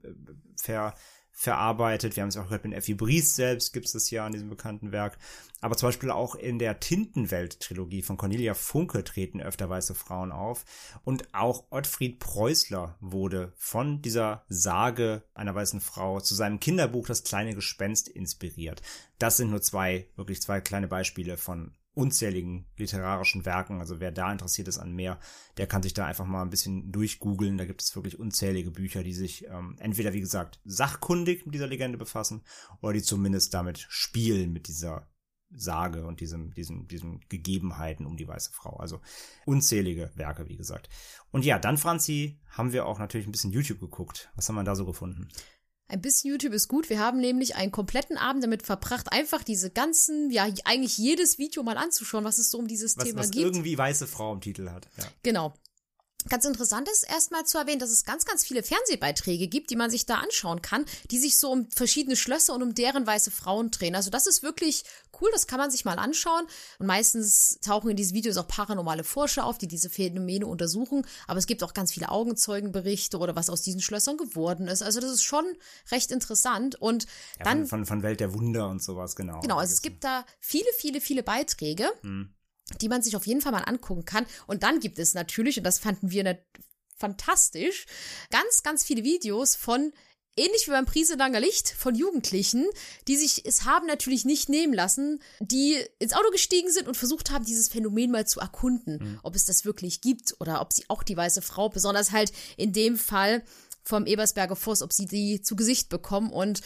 [SPEAKER 1] ver verarbeitet. Wir haben es auch gehört mit Effi Bries selbst, gibt es das ja in diesem bekannten Werk. Aber zum Beispiel auch in der Tintenwelt-Trilogie von Cornelia Funke treten öfter weiße Frauen auf. Und auch Ottfried Preußler wurde von dieser Sage einer weißen Frau zu seinem Kinderbuch Das kleine Gespenst inspiriert. Das sind nur zwei, wirklich zwei kleine Beispiele von unzähligen literarischen Werken. Also wer da interessiert ist an mehr, der kann sich da einfach mal ein bisschen durchgoogeln. Da gibt es wirklich unzählige Bücher, die sich ähm, entweder, wie gesagt, sachkundig mit dieser Legende befassen oder die zumindest damit spielen, mit dieser Sage und diesem, diesem, diesen Gegebenheiten um die weiße Frau. Also unzählige Werke, wie gesagt. Und ja, dann, Franzi, haben wir auch natürlich ein bisschen YouTube geguckt. Was haben wir da so gefunden?
[SPEAKER 2] Ein bisschen YouTube ist gut. Wir haben nämlich einen kompletten Abend damit verbracht, einfach diese ganzen, ja, eigentlich jedes Video mal anzuschauen, was es so um dieses
[SPEAKER 1] was,
[SPEAKER 2] Thema
[SPEAKER 1] was
[SPEAKER 2] gibt.
[SPEAKER 1] irgendwie weiße Frau im Titel hat. Ja.
[SPEAKER 2] Genau. Ganz interessant ist erstmal zu erwähnen, dass es ganz, ganz viele Fernsehbeiträge gibt, die man sich da anschauen kann, die sich so um verschiedene Schlösser und um deren weiße Frauen drehen. Also das ist wirklich cool, das kann man sich mal anschauen. Und meistens tauchen in diesen Videos auch paranormale Forscher auf, die diese Phänomene untersuchen. Aber es gibt auch ganz viele Augenzeugenberichte oder was aus diesen Schlössern geworden ist. Also das ist schon recht interessant. Und
[SPEAKER 1] ja,
[SPEAKER 2] dann.
[SPEAKER 1] Von, von, von, Welt der Wunder und sowas, genau.
[SPEAKER 2] Genau, also es gibt da viele, viele, viele Beiträge. Hm die man sich auf jeden Fall mal angucken kann. Und dann gibt es natürlich, und das fanden wir fantastisch, ganz, ganz viele Videos von ähnlich wie beim Priselanger Licht von Jugendlichen, die sich es haben natürlich nicht nehmen lassen, die ins Auto gestiegen sind und versucht haben, dieses Phänomen mal zu erkunden, mhm. ob es das wirklich gibt oder ob sie auch die weiße Frau, besonders halt in dem Fall vom Ebersberger Forst, ob sie die zu Gesicht bekommen und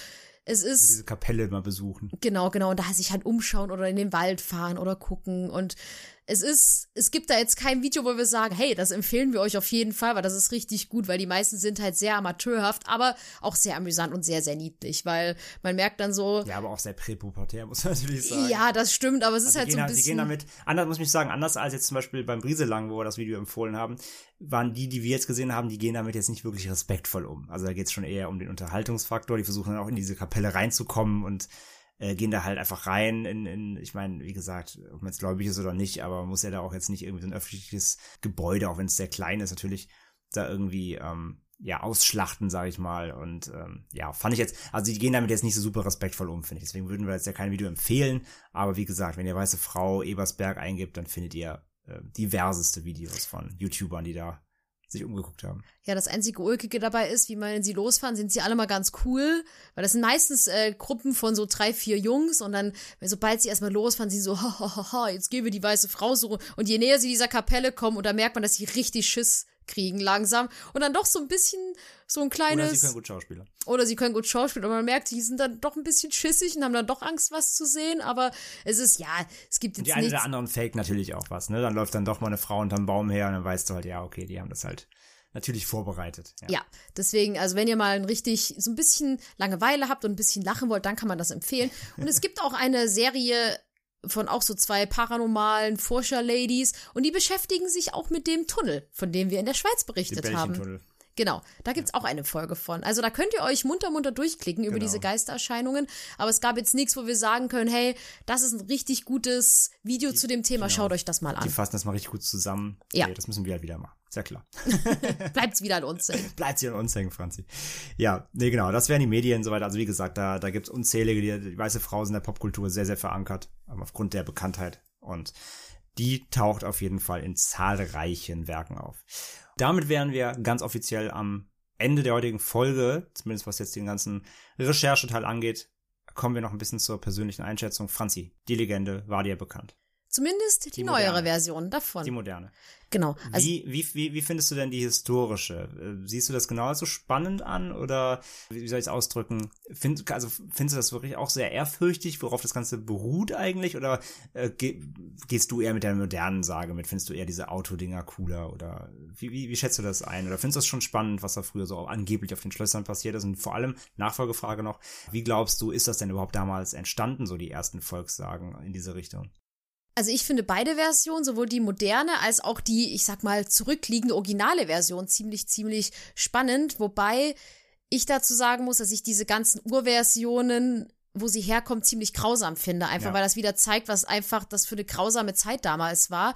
[SPEAKER 2] es ist.
[SPEAKER 1] Diese Kapelle mal besuchen.
[SPEAKER 2] Genau, genau. Und da sich halt umschauen oder in den Wald fahren oder gucken. Und es ist, es gibt da jetzt kein Video, wo wir sagen, hey, das empfehlen wir euch auf jeden Fall, weil das ist richtig gut, weil die meisten sind halt sehr amateurhaft, aber auch sehr amüsant und sehr, sehr niedlich, weil man merkt dann so.
[SPEAKER 1] Ja, aber auch sehr präpubertär, <laughs> muss man natürlich sagen.
[SPEAKER 2] Ja, das stimmt, aber es ist also halt so ein bisschen.
[SPEAKER 1] Sie gehen damit, anders muss ich sagen, anders als jetzt zum Beispiel beim Brieselang, wo wir das Video empfohlen haben, waren die, die wir jetzt gesehen haben, die gehen damit jetzt nicht wirklich respektvoll um. Also da geht es schon eher um den Unterhaltungsfaktor, die versuchen dann auch in diese Kapelle reinzukommen und äh, gehen da halt einfach rein in, in ich meine, wie gesagt, ob man jetzt gläubig ist oder nicht, aber man muss ja da auch jetzt nicht irgendwie so ein öffentliches Gebäude, auch wenn es sehr klein ist, natürlich da irgendwie ähm, ja ausschlachten, sage ich mal. Und ähm, ja, fand ich jetzt, also die gehen damit jetzt nicht so super respektvoll um, finde ich. Deswegen würden wir jetzt ja kein Video empfehlen. Aber wie gesagt, wenn ihr weiße Frau Ebersberg eingibt, dann findet ihr äh, diverseste Videos von YouTubern, die da sich umgeguckt haben.
[SPEAKER 2] Ja, das einzige Ulkige dabei ist, wie man sie losfahren, sind sie alle mal ganz cool, weil das sind meistens äh, Gruppen von so drei, vier Jungs und dann, sobald sie erstmal losfahren, sie so, ha, ha, ha, ha, jetzt gehen wir die weiße Frau so und je näher sie dieser Kapelle kommen und da merkt man, dass sie richtig Schiss kriegen langsam und dann doch so ein bisschen so ein kleines
[SPEAKER 1] Oder sie können gut Schauspieler.
[SPEAKER 2] oder sie können gut schauspielen und man merkt, die sind dann doch ein bisschen schissig und haben dann doch Angst, was zu sehen, aber es ist, ja, es gibt
[SPEAKER 1] Und
[SPEAKER 2] jetzt
[SPEAKER 1] die eine
[SPEAKER 2] nichts.
[SPEAKER 1] oder anderen fake natürlich auch was, ne? Dann läuft dann doch mal eine Frau unterm Baum her und dann weißt du halt, ja, okay, die haben das halt natürlich vorbereitet. Ja.
[SPEAKER 2] Ja, deswegen, also wenn ihr mal ein richtig so ein bisschen Langeweile habt und ein bisschen lachen wollt, dann kann man das empfehlen. Und es gibt auch eine Serie von auch so zwei paranormalen Forscher-Ladies und die beschäftigen sich auch mit dem Tunnel, von dem wir in der Schweiz berichtet haben. Genau, da gibt's auch eine Folge von. Also da könnt ihr euch munter, munter durchklicken über
[SPEAKER 1] Genau.
[SPEAKER 2] diese Geistererscheinungen. Aber es gab jetzt nichts, wo wir sagen können, hey, das ist ein richtig gutes Video zu dem Thema,
[SPEAKER 1] genau.
[SPEAKER 2] schaut euch das mal
[SPEAKER 1] Die
[SPEAKER 2] an.
[SPEAKER 1] fassen das mal richtig gut zusammen.
[SPEAKER 2] Ja.
[SPEAKER 1] Nee, das müssen wir halt wieder machen. Ja klar. <laughs>
[SPEAKER 2] Bleibt's wieder an uns. hängen. <laughs>
[SPEAKER 1] Bleibt hier an uns hängen, Franzi. Ja, nee, genau. Das wären die Medien und so weiter. Also wie gesagt, da, da gibt's unzählige, die, die weiße Frau ist in der Popkultur sehr, sehr verankert. Aufgrund der Bekanntheit. Und die taucht auf jeden Fall in zahlreichen Werken auf. Damit wären wir ganz offiziell am Ende der heutigen Folge, zumindest was jetzt den ganzen Rechercheteil angeht, kommen wir noch ein bisschen zur persönlichen Einschätzung. Franzi, die Legende war dir bekannt.
[SPEAKER 2] Zumindest die,
[SPEAKER 1] Die
[SPEAKER 2] neuere. Version davon.
[SPEAKER 1] Die moderne.
[SPEAKER 2] genau. Also
[SPEAKER 1] Wie, wie, wie, wie findest du denn die historische? Äh, Siehst du das genauso spannend an oder wie soll ich es ausdrücken? Find, also findest du das wirklich auch sehr ehrfürchtig, worauf das Ganze beruht eigentlich? Oder äh, ge gehst du eher mit der modernen Sage mit? Findest du eher diese Autodinger cooler? Oder wie, wie, wie schätzt du das ein? Oder findest du das schon spannend, was da früher so angeblich auf den Schlössern passiert ist? Und vor allem, Nachfolgefrage noch, wie glaubst du, ist das denn überhaupt damals entstanden, so die ersten Volkssagen in diese Richtung?
[SPEAKER 2] Also ich finde beide Versionen, sowohl die moderne als auch die, ich sag mal, zurückliegende originale Version ziemlich, ziemlich spannend. Wobei ich dazu sagen muss, dass ich diese ganzen Urversionen, wo sie herkommt, ziemlich grausam finde. Einfach
[SPEAKER 1] Ja.
[SPEAKER 2] weil das wieder zeigt, was einfach das für eine grausame Zeit damals war.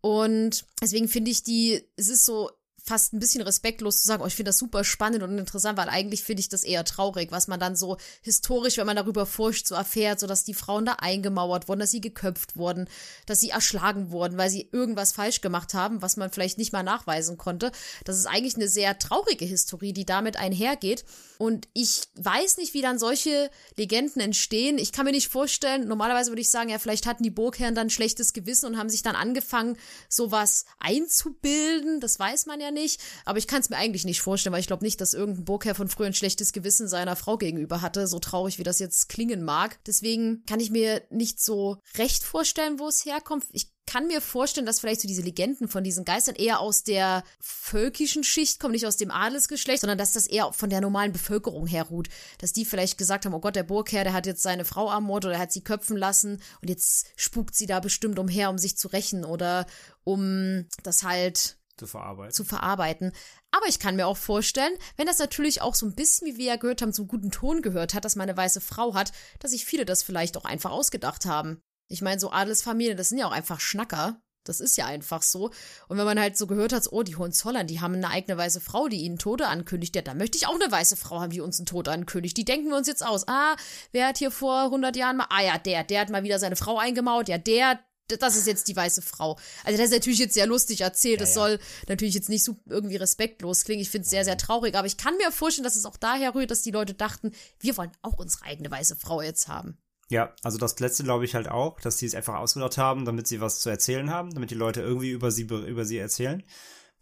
[SPEAKER 2] Und deswegen finde ich die, es ist so fast ein bisschen respektlos zu sagen, oh, ich finde das super spannend und interessant, weil eigentlich finde ich das eher traurig, was man dann so historisch, wenn man darüber forscht, so erfährt, so dass die Frauen da eingemauert wurden, dass sie geköpft wurden, dass sie erschlagen wurden, weil sie irgendwas falsch gemacht haben, was man vielleicht nicht mal nachweisen konnte. Das ist eigentlich eine sehr traurige Historie, die damit einhergeht. Und ich weiß nicht, wie dann solche Legenden entstehen. Ich kann mir nicht vorstellen, normalerweise würde ich sagen, ja, vielleicht hatten die Burgherren dann schlechtes Gewissen und haben sich dann angefangen, sowas einzubilden. Das weiß man ja nicht. Aber ich kann es mir eigentlich nicht vorstellen, weil ich glaube nicht, dass irgendein Burgherr von früher ein schlechtes Gewissen seiner Frau gegenüber hatte, so traurig wie das jetzt klingen mag. Deswegen kann ich mir nicht so recht vorstellen, wo es herkommt. Ich kann mir vorstellen, dass vielleicht so diese Legenden von diesen Geistern eher aus der völkischen Schicht kommen, nicht aus dem Adelsgeschlecht, sondern dass das eher von der normalen Bevölkerung herruht. Dass die vielleicht gesagt haben, oh Gott, der Burgherr, der hat jetzt seine Frau ermordet oder er hat sie köpfen lassen und jetzt spukt sie da bestimmt umher, um sich zu rächen oder um das halt
[SPEAKER 1] Zu verarbeiten.
[SPEAKER 2] zu verarbeiten. Aber ich kann mir auch vorstellen, wenn das natürlich auch so ein bisschen, wie wir ja gehört haben, zum guten Ton gehört hat, dass man eine weiße Frau hat, dass sich viele das vielleicht auch einfach ausgedacht haben. Ich meine, so Adelsfamilien, das sind ja auch einfach Schnacker. Das ist ja einfach so. Und wenn man halt so gehört hat, oh, die Hohenzollern, die haben eine eigene weiße Frau, die ihnen Tode ankündigt, ja, da möchte ich auch eine weiße Frau haben, die uns einen Tod ankündigt. Die denken wir uns jetzt aus. Ah, wer hat hier vor 100 Jahren mal, ah ja, der, der hat mal wieder seine Frau eingemauert, ja, der, das ist jetzt die weiße Frau. Also das ist natürlich jetzt sehr lustig erzählt. Das
[SPEAKER 1] ja.
[SPEAKER 2] soll natürlich jetzt nicht so irgendwie respektlos klingen. Ich finde es sehr, sehr traurig. Aber ich kann mir vorstellen, dass es auch daher rührt, dass die Leute dachten, wir wollen auch unsere eigene weiße Frau jetzt haben.
[SPEAKER 1] Ja, also das letzte glaube ich halt auch, dass sie es einfach ausgedacht haben, damit sie was zu erzählen haben, damit die Leute irgendwie über sie über sie erzählen.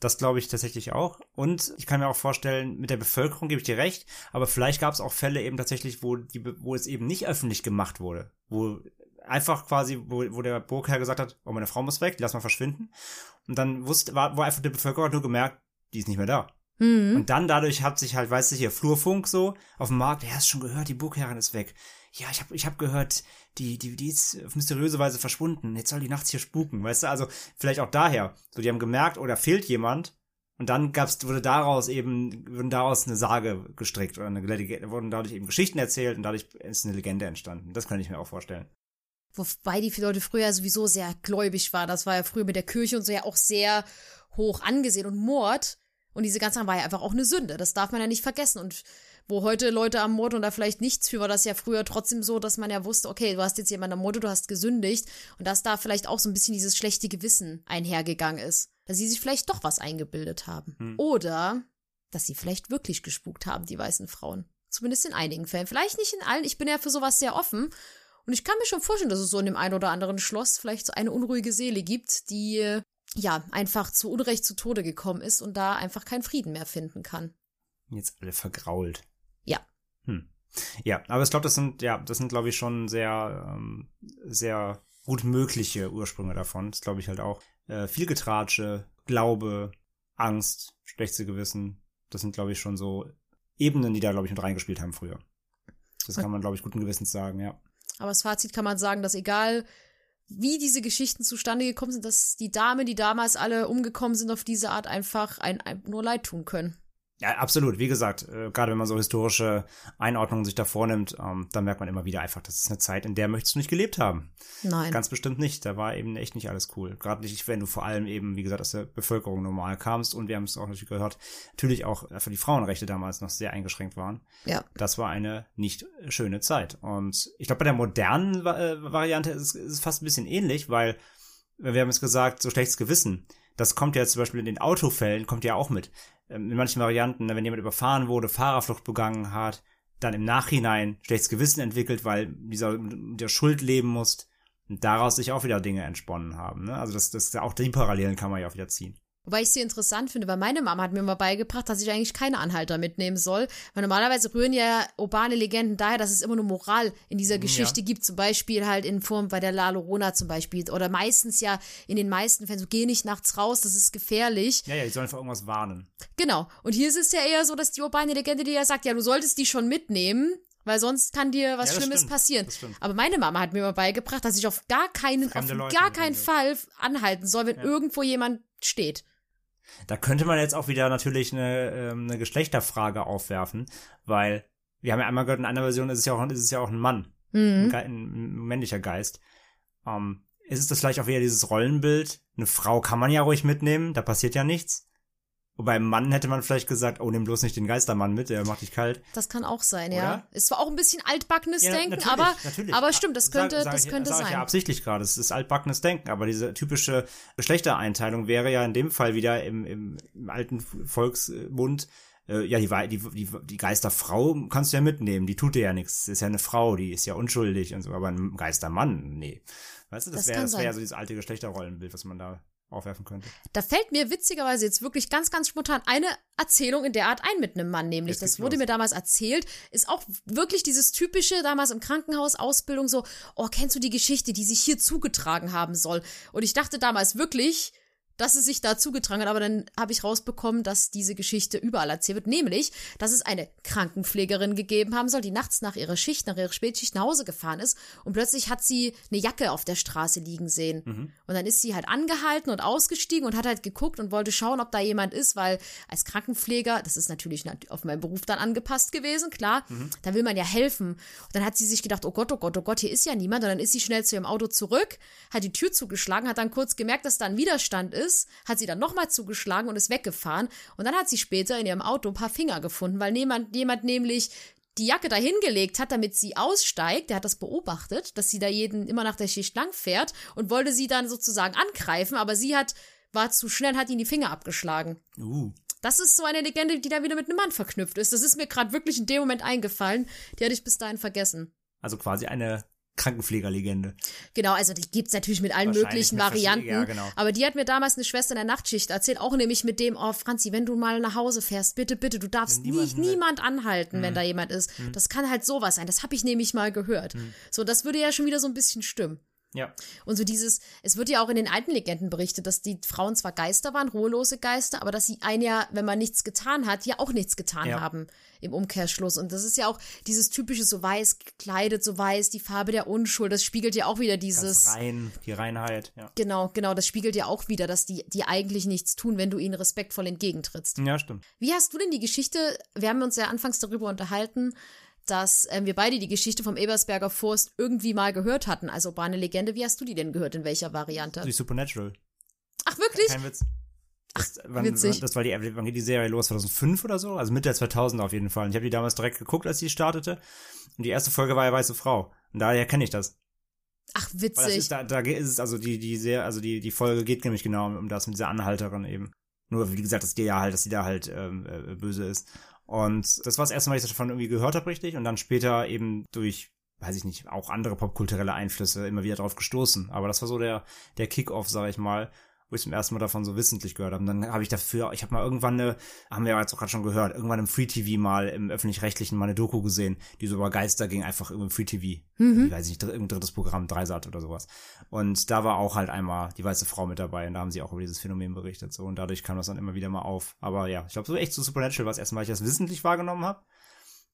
[SPEAKER 1] Das glaube ich tatsächlich auch. Und ich kann mir auch vorstellen, mit der Bevölkerung gebe ich dir recht, aber vielleicht gab es auch Fälle eben tatsächlich, wo die, wo es eben nicht öffentlich gemacht wurde, wo einfach quasi, wo, wo der Burgherr gesagt hat, oh, meine Frau muss weg, die lass mal verschwinden. Und dann wusste, war, wo einfach die Bevölkerung nur gemerkt, die ist nicht mehr da.
[SPEAKER 2] Mhm.
[SPEAKER 1] Und dann dadurch hat sich halt, weißt du, hier Flurfunk so auf dem Markt, ja, hast schon gehört, die Burgherrin ist weg. Ja, ich habe ich hab gehört, die, die, die ist auf mysteriöse Weise verschwunden. Jetzt soll die nachts hier spuken, weißt du? Also vielleicht auch daher. So, die haben gemerkt, oder fehlt jemand. Und dann gab's, wurde daraus eben, wurden daraus eine Sage gestrickt oder eine, wurden dadurch eben Geschichten erzählt und dadurch ist eine Legende entstanden. Das kann ich mir auch vorstellen.
[SPEAKER 2] Wobei die Leute früher sowieso sehr gläubig waren. Das war ja früher mit der Kirche und so ja auch sehr hoch angesehen. Und Mord und diese ganze Sache war ja einfach auch eine Sünde. Das darf man ja nicht vergessen. Und wo heute Leute am Mord und da vielleicht nichts für, war das ja früher trotzdem so, dass man ja wusste, okay, du hast jetzt jemanden ermordet, du hast gesündigt. Und dass da vielleicht auch so ein bisschen dieses schlechte Gewissen einhergegangen ist. Dass sie sich vielleicht doch was eingebildet haben. Oder dass sie vielleicht wirklich gespukt haben, die weißen Frauen. Zumindest in einigen Fällen. Vielleicht nicht in allen. Ich bin ja für sowas sehr offen. Und ich kann mir schon vorstellen, dass es so in dem einen oder anderen Schloss vielleicht so eine unruhige Seele gibt, die ja einfach zu Unrecht zu Tode gekommen ist und da einfach keinen Frieden mehr finden kann.
[SPEAKER 1] Jetzt alle vergrault.
[SPEAKER 2] Ja.
[SPEAKER 1] Hm. Ja, aber ich glaube, das sind, ja, das sind, glaube ich, schon sehr, ähm, sehr gut mögliche Ursprünge davon. Das glaube ich halt auch. Äh, viel Getratsche, Glaube, Angst, schlechtes Gewissen. Das sind, glaube ich, schon so Ebenen, die da, glaube ich, mit reingespielt haben früher. Das kann man, glaube ich, guten Gewissens sagen, ja.
[SPEAKER 2] Aber als Fazit kann man sagen, dass egal wie diese Geschichten zustande gekommen sind, dass die Damen, die damals alle umgekommen sind, auf diese Art einfach ein, ein, nur leid tun können.
[SPEAKER 1] Ja, absolut. Wie gesagt, äh, gerade wenn man so historische Einordnungen sich da vornimmt, ähm, dann merkt man immer wieder einfach, das ist eine Zeit, in der möchtest du nicht gelebt haben.
[SPEAKER 2] Nein.
[SPEAKER 1] Ganz bestimmt nicht. Da war eben echt nicht alles cool. Gerade nicht, wenn du vor allem eben, wie gesagt, aus der Bevölkerung normal kamst und wir haben es auch natürlich gehört, natürlich auch für die Frauenrechte damals noch sehr eingeschränkt waren.
[SPEAKER 2] ja.
[SPEAKER 1] Das war eine nicht schöne Zeit. Und ich glaube, bei der modernen äh, Variante ist ist es fast ein bisschen ähnlich, weil wir haben es gesagt, so schlechtes Gewissen. Das kommt ja zum Beispiel in den Autofällen, kommt ja auch mit. Ähm, In manchen Varianten, ne, wenn jemand überfahren wurde, Fahrerflucht begangen hat, dann im Nachhinein schlechtes Gewissen entwickelt, weil dieser der Schuld leben muss und daraus sich auch wieder Dinge entsponnen haben. Ne? Also das, das auch die Parallelen kann man ja auch wieder ziehen.
[SPEAKER 2] Wobei ich sie interessant finde, weil meine Mama hat mir mal beigebracht, dass ich eigentlich keine Anhalter mitnehmen soll. Weil normalerweise rühren ja urbane Legenden daher, dass es immer nur Moral in dieser Geschichte gibt. Zum Beispiel halt in Form bei der La Llorona zum Beispiel. Oder meistens ja in den meisten Fällen so, geh nicht nachts raus, das ist gefährlich.
[SPEAKER 1] Ja, ja, die sollen vor irgendwas warnen.
[SPEAKER 2] Genau. Und hier ist es ja eher so, dass die urbane Legende dir ja sagt, ja, du solltest die schon mitnehmen, weil sonst kann dir was
[SPEAKER 1] Ja,
[SPEAKER 2] Schlimmes
[SPEAKER 1] stimmt.
[SPEAKER 2] passieren. Aber meine Mama hat mir mal beigebracht, dass ich auf gar keinen,
[SPEAKER 1] Fremde
[SPEAKER 2] auf
[SPEAKER 1] Leute
[SPEAKER 2] gar keinen. Fall anhalten soll, wenn irgendwo jemand steht.
[SPEAKER 1] Da könnte man jetzt auch wieder natürlich eine, ähm, eine Geschlechterfrage aufwerfen, weil wir haben ja einmal gehört, in einer Version ist es ja auch, ist es ja auch ein Mann, ein, Ge ein männlicher Geist. Ähm, ist es das vielleicht auch wieder dieses Rollenbild? Eine Frau kann man ja ruhig mitnehmen, da passiert ja nichts. Wobei einem Mann hätte man vielleicht gesagt, oh, nimm bloß nicht den Geistermann mit, der macht dich kalt.
[SPEAKER 2] Das kann auch sein, ja.
[SPEAKER 1] Oder?
[SPEAKER 2] Ist zwar auch ein bisschen altbackenes
[SPEAKER 1] Ja,
[SPEAKER 2] Denken,
[SPEAKER 1] natürlich,
[SPEAKER 2] aber,
[SPEAKER 1] natürlich.
[SPEAKER 2] aber stimmt, das
[SPEAKER 1] Sag-
[SPEAKER 2] könnte,
[SPEAKER 1] sag
[SPEAKER 2] das
[SPEAKER 1] ich,
[SPEAKER 2] könnte
[SPEAKER 1] sag Ich ja
[SPEAKER 2] sein.
[SPEAKER 1] absichtlich gerade, es ist altbackenes Denken, aber diese typische Geschlechtereinteilung wäre ja in dem Fall wieder im, im, im alten Volksmund, äh, ja, die, die, die, die Geisterfrau kannst du ja mitnehmen, die tut dir ja nichts, ist ja eine Frau, die ist ja unschuldig und so, aber ein Geistermann, nee. Weißt du, das,
[SPEAKER 2] Das
[SPEAKER 1] wäre das wäre
[SPEAKER 2] sein.
[SPEAKER 1] ja so dieses alte Geschlechterrollenbild, was man da aufwerfen könnte.
[SPEAKER 2] Da fällt mir witzigerweise jetzt wirklich ganz, ganz spontan eine Erzählung in der Art ein mit einem Mann, nämlich. Das wurde
[SPEAKER 1] los.
[SPEAKER 2] mir damals erzählt. Ist auch wirklich dieses typische, damals im Krankenhaus, Ausbildung, so, oh, kennst du die Geschichte, die sich hier zugetragen haben soll? Und ich dachte damals wirklich, dass es sich da zugetragen hat, aber dann habe ich rausbekommen, dass diese Geschichte überall erzählt wird, nämlich, dass es eine Krankenpflegerin gegeben haben soll, die nachts nach ihrer Schicht, nach ihrer Spätschicht nach Hause gefahren ist und plötzlich hat sie eine Jacke auf der Straße liegen sehen. Und dann ist sie halt angehalten und ausgestiegen und hat halt geguckt und wollte schauen, ob da jemand ist, weil als Krankenpfleger, das ist natürlich nat- auf meinen Beruf dann angepasst gewesen, klar, da will man ja helfen. Und dann hat sie sich gedacht, oh Gott, oh Gott, oh Gott, hier ist ja niemand. Und dann ist sie schnell zu ihrem Auto zurück, hat die Tür zugeschlagen, hat dann kurz gemerkt, dass da ein Widerstand ist, hat sie dann nochmal zugeschlagen und ist weggefahren. Und dann hat sie später in ihrem Auto ein paar Finger gefunden, weil jemand, jemand nämlich die Jacke da hingelegt hat, damit sie aussteigt. Der hat das beobachtet, dass sie da jeden immer nach der Schicht lang fährt und wollte sie dann sozusagen angreifen, aber sie hat war zu schnell und hat ihn die Finger abgeschlagen.
[SPEAKER 1] Uh.
[SPEAKER 2] Das ist so eine Legende, die da wieder mit einem Mann verknüpft ist. Das ist mir gerade wirklich in dem Moment eingefallen. Die hatte ich bis dahin vergessen.
[SPEAKER 1] Also quasi eine Krankenpflegerlegende.
[SPEAKER 2] Genau, also die gibt's natürlich mit allen möglichen Varianten.
[SPEAKER 1] ja, genau.
[SPEAKER 2] Aber die hat mir damals eine Schwester in der Nachtschicht erzählt, auch nämlich mit dem, oh Franzi, wenn du mal nach Hause fährst, bitte, bitte, du darfst nicht niemand anhalten,
[SPEAKER 1] Mhm.
[SPEAKER 2] wenn da jemand ist. Das kann halt sowas sein. Das habe ich nämlich mal gehört. So, das würde ja schon wieder so ein bisschen stimmen.
[SPEAKER 1] Ja.
[SPEAKER 2] Und so dieses, es wird ja auch in den alten Legenden berichtet, dass die Frauen zwar Geister waren, ruhelose Geister, aber dass sie ein ja, wenn man nichts getan hat, ja auch nichts getan
[SPEAKER 1] Ja.
[SPEAKER 2] haben im Umkehrschluss. Und das ist ja auch dieses typische so weiß gekleidet, so weiß, die Farbe der Unschuld, das spiegelt ja auch wieder dieses.
[SPEAKER 1] Ganz rein, die Reinheit, ja.
[SPEAKER 2] Genau, genau, das spiegelt ja auch wieder, dass die, die eigentlich nichts tun, wenn du ihnen respektvoll entgegentrittst.
[SPEAKER 1] Ja, stimmt.
[SPEAKER 2] Wie hast du denn die Geschichte, wir haben uns ja anfangs darüber unterhalten, dass ähm, wir beide die Geschichte vom Ebersberger Forst irgendwie mal gehört hatten, als urbane Legende. Wie hast du die denn gehört, in welcher Variante?
[SPEAKER 1] Die Supernatural.
[SPEAKER 2] Ach, wirklich?
[SPEAKER 1] Kein Witz. Das, wann,
[SPEAKER 2] witzig.
[SPEAKER 1] Das war die, wann geht die Serie los? 2005 oder so? Also Mitte der 2000 auf jeden Fall. Und ich habe die damals direkt geguckt, als die startete. Und die erste Folge war ja Weiße Frau. Und daher kenne ich das.
[SPEAKER 2] Ach,
[SPEAKER 1] Weil das
[SPEAKER 2] witzig.
[SPEAKER 1] ist, da, da ist es, also die, die sehr, also die, die Folge geht nämlich genau um, um das mit dieser Anhalterin eben. Nur, wie gesagt, dass die ja halt, dass die da halt ähm, äh, böse ist. Und das war das erste Mal, dass ich davon irgendwie gehört habe, richtig. Und dann später eben durch, weiß ich nicht, auch andere popkulturelle Einflüsse immer wieder drauf gestoßen. Aber das war so der, der Kick-Off, sag ich mal, wo ich zum ersten Mal davon so wissentlich gehört habe. Und dann habe ich dafür, ich habe mal irgendwann eine, haben wir ja jetzt auch gerade schon gehört, irgendwann im Free TV mal im öffentlich-rechtlichen mal eine Doku gesehen, die so über Geister ging, einfach im Free TV. Ich weiß nicht, irgendein drittes Programm, Dreisat oder sowas. Und da war auch halt einmal die weiße Frau mit dabei und da haben sie auch über dieses Phänomen berichtet. So und dadurch kam das dann immer wieder mal auf. Aber ja, ich glaube, so echt so Supernatural war es erstmal, ich das wissentlich wahrgenommen habe.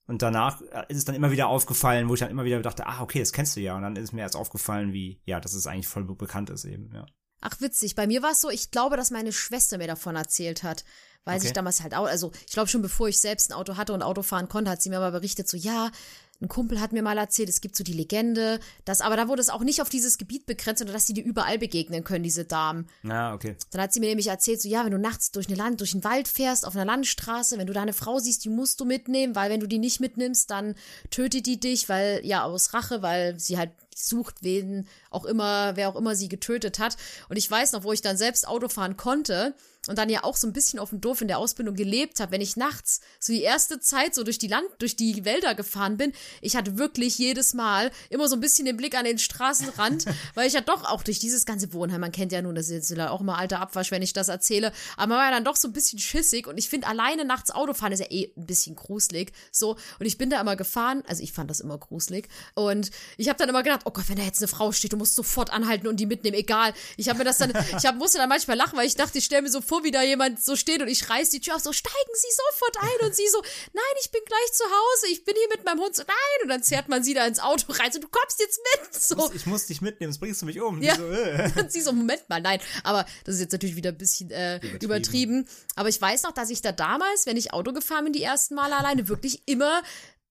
[SPEAKER 1] Und danach äh, ist es dann immer wieder aufgefallen, wo ich dann immer wieder dachte, ah, okay, das kennst du ja. Und dann ist mir erst aufgefallen, wie, ja, dass es eigentlich voll be- bekannt ist eben, ja.
[SPEAKER 2] Ach, witzig. Bei mir war es so, ich glaube, dass meine Schwester mir davon erzählt hat. Weil
[SPEAKER 1] Okay.
[SPEAKER 2] sich damals halt auch, also ich glaube schon bevor ich selbst ein Auto hatte und Auto fahren konnte, hat sie mir mal berichtet, so ja, ein Kumpel hat mir mal erzählt, es gibt so die Legende, dass, aber da wurde es auch nicht auf dieses Gebiet begrenzt, sondern dass sie dir überall begegnen können, diese Damen.
[SPEAKER 1] Na, okay.
[SPEAKER 2] Dann hat sie mir nämlich erzählt, so ja, wenn du nachts durch eine Land, durch den Wald fährst, auf einer Landstraße, wenn du da eine Frau siehst, die musst du mitnehmen, weil wenn du die nicht mitnimmst, dann tötet die dich, weil, ja, aus Rache, weil sie halt sucht, wen auch immer, wer auch immer sie getötet hat. Und ich weiß noch, wo ich dann selbst Auto fahren konnte und dann ja auch so ein bisschen auf dem Dorf in der Ausbildung gelebt habe, wenn ich nachts so die erste Zeit so durch die Land, durch die Wälder gefahren bin, ich hatte wirklich jedes Mal immer so ein bisschen den Blick an den Straßenrand, <laughs> weil ich ja doch auch durch dieses ganze Wohnheim, man kennt ja nun, das ist jetzt auch immer alter Abwasch, wenn ich das erzähle, aber man war ja dann doch so ein bisschen schissig und ich finde alleine nachts Autofahren ist ja eh ein bisschen gruselig, so und ich bin da immer gefahren, also ich fand das immer gruselig und ich habe dann immer gedacht, oh Gott, wenn da jetzt eine Frau steht, du musst sofort anhalten und die mitnehmen, egal. Ich habe mir das dann, <laughs> ich hab, musste dann manchmal lachen, weil ich dachte, ich stelle mir so vor, wie da jemand so steht und ich reiß die Tür auf, so steigen Sie sofort ein und sie so, nein, ich bin gleich zu Hause, ich bin hier mit meinem Hund, so nein und dann zerrt man sie da ins Auto rein, so du kommst jetzt mit, so.
[SPEAKER 1] Ich muss dich mitnehmen, sonst bringst du mich um. Die
[SPEAKER 2] Ja.
[SPEAKER 1] So, äh. <laughs>
[SPEAKER 2] Und sie so, Moment mal, nein. Aber das ist jetzt natürlich wieder ein bisschen äh, übertrieben. Aber ich weiß noch, dass ich da damals, wenn ich Auto gefahren bin, die ersten Male alleine, wirklich immer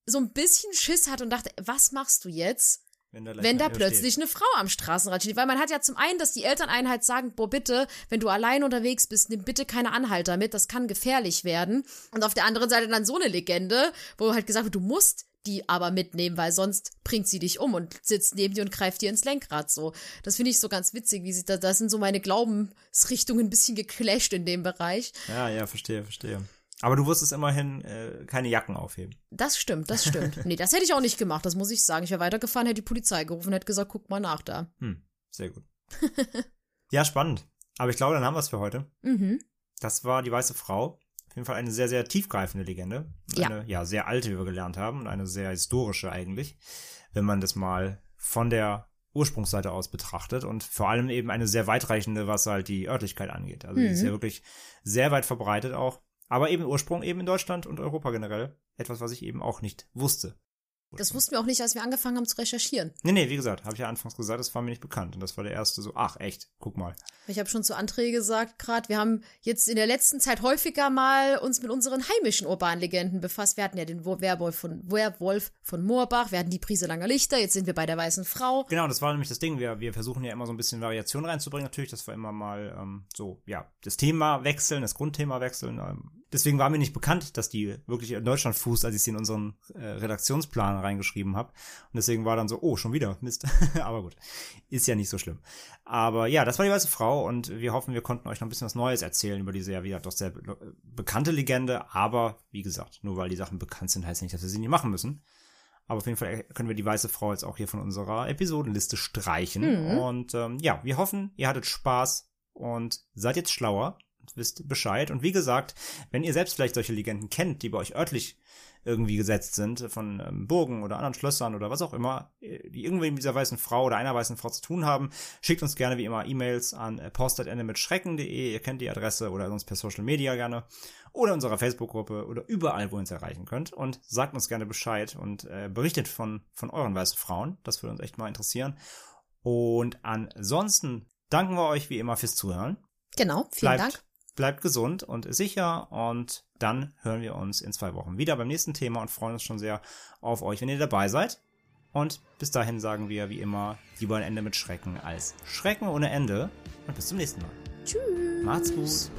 [SPEAKER 2] so ein bisschen Schiss hatte und dachte, was machst du jetzt?
[SPEAKER 1] Wenn da,
[SPEAKER 2] wenn da plötzlich eine Frau am Straßenrand steht. Weil man hat ja zum einen, dass die Elterneinheit sagen, boah, bitte, wenn du allein unterwegs bist, nimm bitte keine Anhalter mit, das kann gefährlich werden. Und auf der anderen Seite dann so eine Legende, wo halt gesagt wird, du musst die aber mitnehmen, weil sonst bringt sie dich um und sitzt neben dir und greift dir ins Lenkrad so. Das finde ich so ganz witzig, wie sie da, da sind so meine Glaubensrichtungen ein bisschen geclasht in dem Bereich.
[SPEAKER 1] steht. Ja, ja, verstehe, verstehe. Aber du wusstest immerhin äh, keine Jacken aufheben.
[SPEAKER 2] Das stimmt, das stimmt. <laughs> nee, das hätte ich auch nicht gemacht, das muss ich sagen. Ich wäre weitergefahren, hätte die Polizei gerufen und hätte gesagt, guck mal nach da.
[SPEAKER 1] Hm, sehr gut. <laughs> ja, spannend. Aber ich glaube, dann haben wir es für heute.
[SPEAKER 2] Mhm.
[SPEAKER 1] Das war die weiße Frau. Auf jeden Fall eine sehr, sehr tiefgreifende Legende.
[SPEAKER 2] Ja.
[SPEAKER 1] Eine, ja, sehr alte, wie wir gelernt haben. Und eine sehr historische eigentlich, wenn man das mal von der Ursprungsseite aus betrachtet. Und vor allem eben eine sehr weitreichende, was halt die Örtlichkeit angeht. Also die ist ja wirklich sehr weit verbreitet auch. Aber eben Ursprung eben in Deutschland und Europa generell. Etwas, was ich eben auch nicht wusste.
[SPEAKER 2] Das wussten wir auch nicht, als wir angefangen haben zu recherchieren.
[SPEAKER 1] Nee, nee, wie gesagt, habe ich ja anfangs gesagt, das war mir nicht bekannt. Und das war der erste so, ach echt, guck mal.
[SPEAKER 2] Ich habe schon zu Anträge gesagt gerade, wir haben jetzt in der letzten Zeit häufiger mal uns mit unseren heimischen urbanen Legenden befasst. Wir hatten ja den Wo- Werwolf von, Werwolf von Moorbach, wir hatten die Prise langer Lichter, jetzt sind wir bei der weißen Frau.
[SPEAKER 1] Genau, das war nämlich das Ding. Wir, wir versuchen ja immer so ein bisschen Variation reinzubringen, natürlich, dass wir immer mal ähm, so, ja, das Thema wechseln, das Grundthema wechseln. Ähm, deswegen war mir nicht bekannt, dass die wirklich in Deutschland fußt, als ich sie in unseren äh, Redaktionsplan reingeschrieben habe. Und deswegen war dann so, oh, schon wieder, Mist. <laughs> Aber gut, ist ja nicht so schlimm. Aber ja, das war die weiße Frau und wir hoffen, wir konnten euch noch ein bisschen was Neues erzählen über diese ja wieder doch sehr be bekannte Legende. Aber wie gesagt, nur weil die Sachen bekannt sind, heißt nicht, dass wir sie nicht machen müssen. Aber auf jeden Fall können wir die weiße Frau jetzt auch hier von unserer Episodenliste streichen. Und ähm, ja, wir hoffen, ihr hattet Spaß und seid jetzt schlauer. Wisst Bescheid. Und wie gesagt, wenn ihr selbst vielleicht solche Legenden kennt, die bei euch örtlich irgendwie gesetzt sind, von ähm, Burgen oder anderen Schlössern oder was auch immer, äh, die irgendwie mit dieser weißen Frau oder einer weißen Frau zu tun haben, schickt uns gerne wie immer E-Mails an äh, post.ende ihr kennt die Adresse oder sonst per Social Media gerne oder unserer Facebook-Gruppe oder überall, wo ihr uns erreichen könnt und sagt uns gerne Bescheid und äh, berichtet von, von euren weißen Frauen, das würde uns echt mal interessieren. Und ansonsten danken wir euch wie immer fürs Zuhören.
[SPEAKER 2] Genau, vielen
[SPEAKER 1] Bleibt,
[SPEAKER 2] Dank.
[SPEAKER 1] Bleibt gesund und sicher und dann hören wir uns in zwei Wochen wieder beim nächsten Thema und freuen uns schon sehr auf euch, wenn ihr dabei seid. Und bis dahin sagen wir wie immer lieber ein Ende mit Schrecken als Schrecken ohne Ende und bis zum nächsten Mal.
[SPEAKER 2] Tschüss.
[SPEAKER 1] Macht's gut.